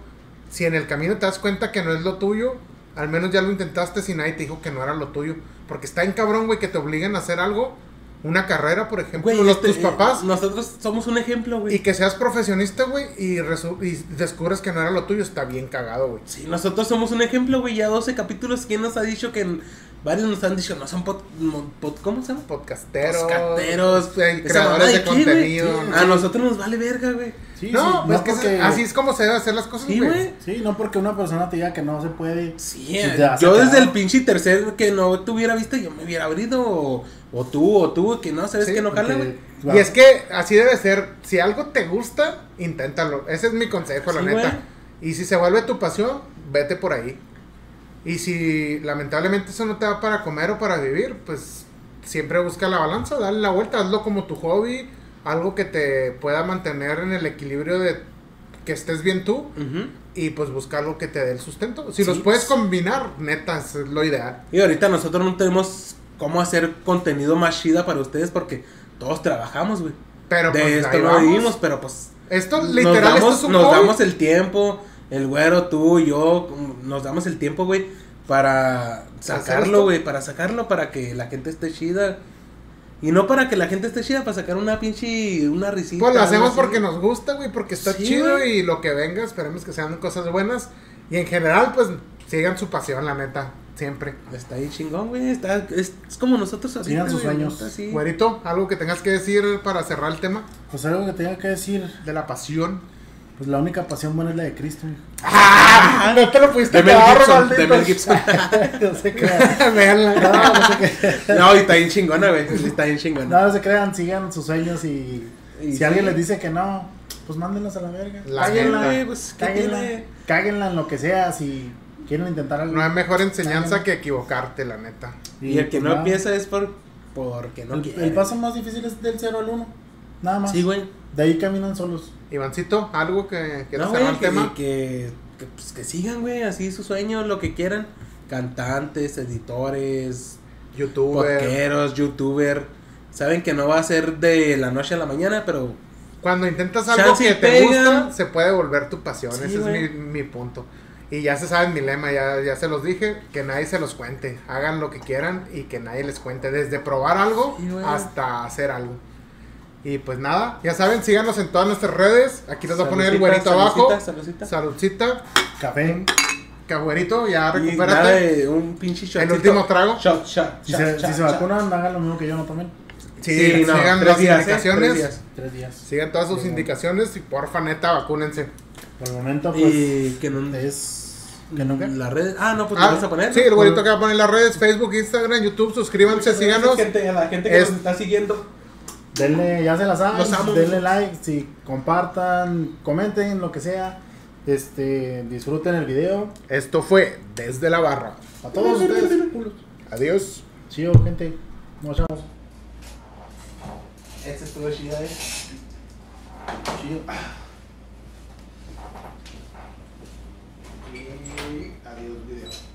Si en el camino te das cuenta que no es lo tuyo, al menos ya lo intentaste si nadie te dijo que no era lo tuyo. Porque está en cabrón, güey, que te obliguen a hacer algo, una carrera, por ejemplo, Güey, los, este, tus papás. eh, Nosotros somos un ejemplo, güey. Y que seas profesionista, güey, y, y descubres que no era lo tuyo, está bien cagado, güey. Sí, nosotros somos un ejemplo, güey. Ya 12 capítulos. ¿Quién nos ha dicho que en- varios nos han dicho, no son pod, ¿cómo se llama? Podcasteros, Podcasteros, creadores de contenido. A nosotros nos vale verga, güey. Sí, no, sí, pues que porque- así es como se debe hacer las cosas, Sí, güey. Sí, no porque una persona te diga que no se puede. Sí, Y eh, yo desde el pinche tercer que no te hubiera visto, yo me hubiera abrido. O, o tú, o tú, que no, sabes Sí, que no jala, güey. Y es que así debe ser. Si algo te gusta, inténtalo. Ese es mi consejo, la neta. güey. Y si se vuelve tu pasión, vete por ahí. Y si lamentablemente eso no te da para comer o para vivir, pues siempre busca la balanza, dale la vuelta, hazlo como tu hobby, algo que te pueda mantener en el equilibrio de que estés bien tú y pues busca algo que te dé el sustento. Si Sí. los puedes combinar, neta, es lo ideal. Y ahorita nosotros no tenemos cómo hacer contenido más chida para ustedes porque todos trabajamos, güey. Pero De pues esto vamos. vivimos, pero pues Esto nos literal esto damos, es un nos hobby. damos el tiempo, el güero, tú y yo, nos damos el tiempo, güey, para ¿Hacer sacarlo, esto? güey, para sacarlo, para que la gente esté chida. Y no para que la gente esté chida, para sacar una pinche, una risita. Pues lo hacemos así. porque nos gusta, güey, porque está Sí, chido güey. y lo que venga, esperemos que sean cosas buenas. Y en general, pues sigan su pasión, la neta, siempre. Está ahí chingón, güey, está, es, es como nosotros ahorita, Sigan sus sueños. Güerito, algo que tengas que decir para cerrar el tema Pues algo que tenga que decir, de la pasión. Pues la única pasión buena es la de Cristo. hijo. ¡Ah! No te lo pudiste De Mel quedar, Gibson, de. Mel Gibson. no se crean. Véanla. No, no se crean. No, y está bien chingona, güey. Está bien chingona. No, no se crean, sigan sus sueños y, Y si sí. alguien les dice que no, pues mándenlos a la verga. La cáguenla. Güey, pues, ¿qué cáguenla, tiene? cáguenla en lo que sea, si quieren intentar algo. No hay mejor enseñanza que equivocarte, la neta. Y el que pues no nada. empieza es por porque no el, quiere. el paso más difícil es del 0 al 1. Nada más. Sí, güey. De ahí caminan solos. Ivancito, algo que quieras No, cerrar el que, tema. que, que, pues, que sigan, güey, así su sueño, lo que quieran. Cantantes, editores, Youtuber. podqueros, youtuber. Saben que no va a ser de la noche a la mañana, pero Cuando intentas algo Chance que te gusta, se puede volver tu pasión. Sí, Ese güey. es mi, mi punto. Y ya se sabe mi lema, ya, ya se los dije, que nadie se los cuente. Hagan lo que quieran y que nadie les cuente. Desde probar algo Sí, hasta hacer algo. Y pues nada, ya saben, síganos en todas nuestras redes. Aquí les voy a poner el Saludcita, güerito abajo. saludcita, saludcita. Saludcita. Café. Que güerito, ya recupérate. de un pinche shot. El último trago. Shot, shot, Si se, shot, si se shot. vacunan, hagan lo mismo que yo, no tomen. Sí, Sí, no, sigan tres las días, ¿eh? indicaciones. Tres días. Tres días. Sigan todas sus indicaciones y porfa, neta, vacúnense. Por el momento, pues, Y que no. es... Que nunca. La red. Ah, no, pues Ah, lo vas a poner. Sí, el güerito que va a poner las redes, Facebook, Instagram, YouTube, suscríbanse, síganos. Gente, a la gente que Es- nos está siguiendo denle, ya se la saben, denle like, si compartan, comenten, lo que sea. Este, disfruten el video. Esto fue Desde la Barra. A todos ustedes. Adiós. Chido, gente. Nos vemos. Este estuvo chido, eh. Chido. Y adiós, video.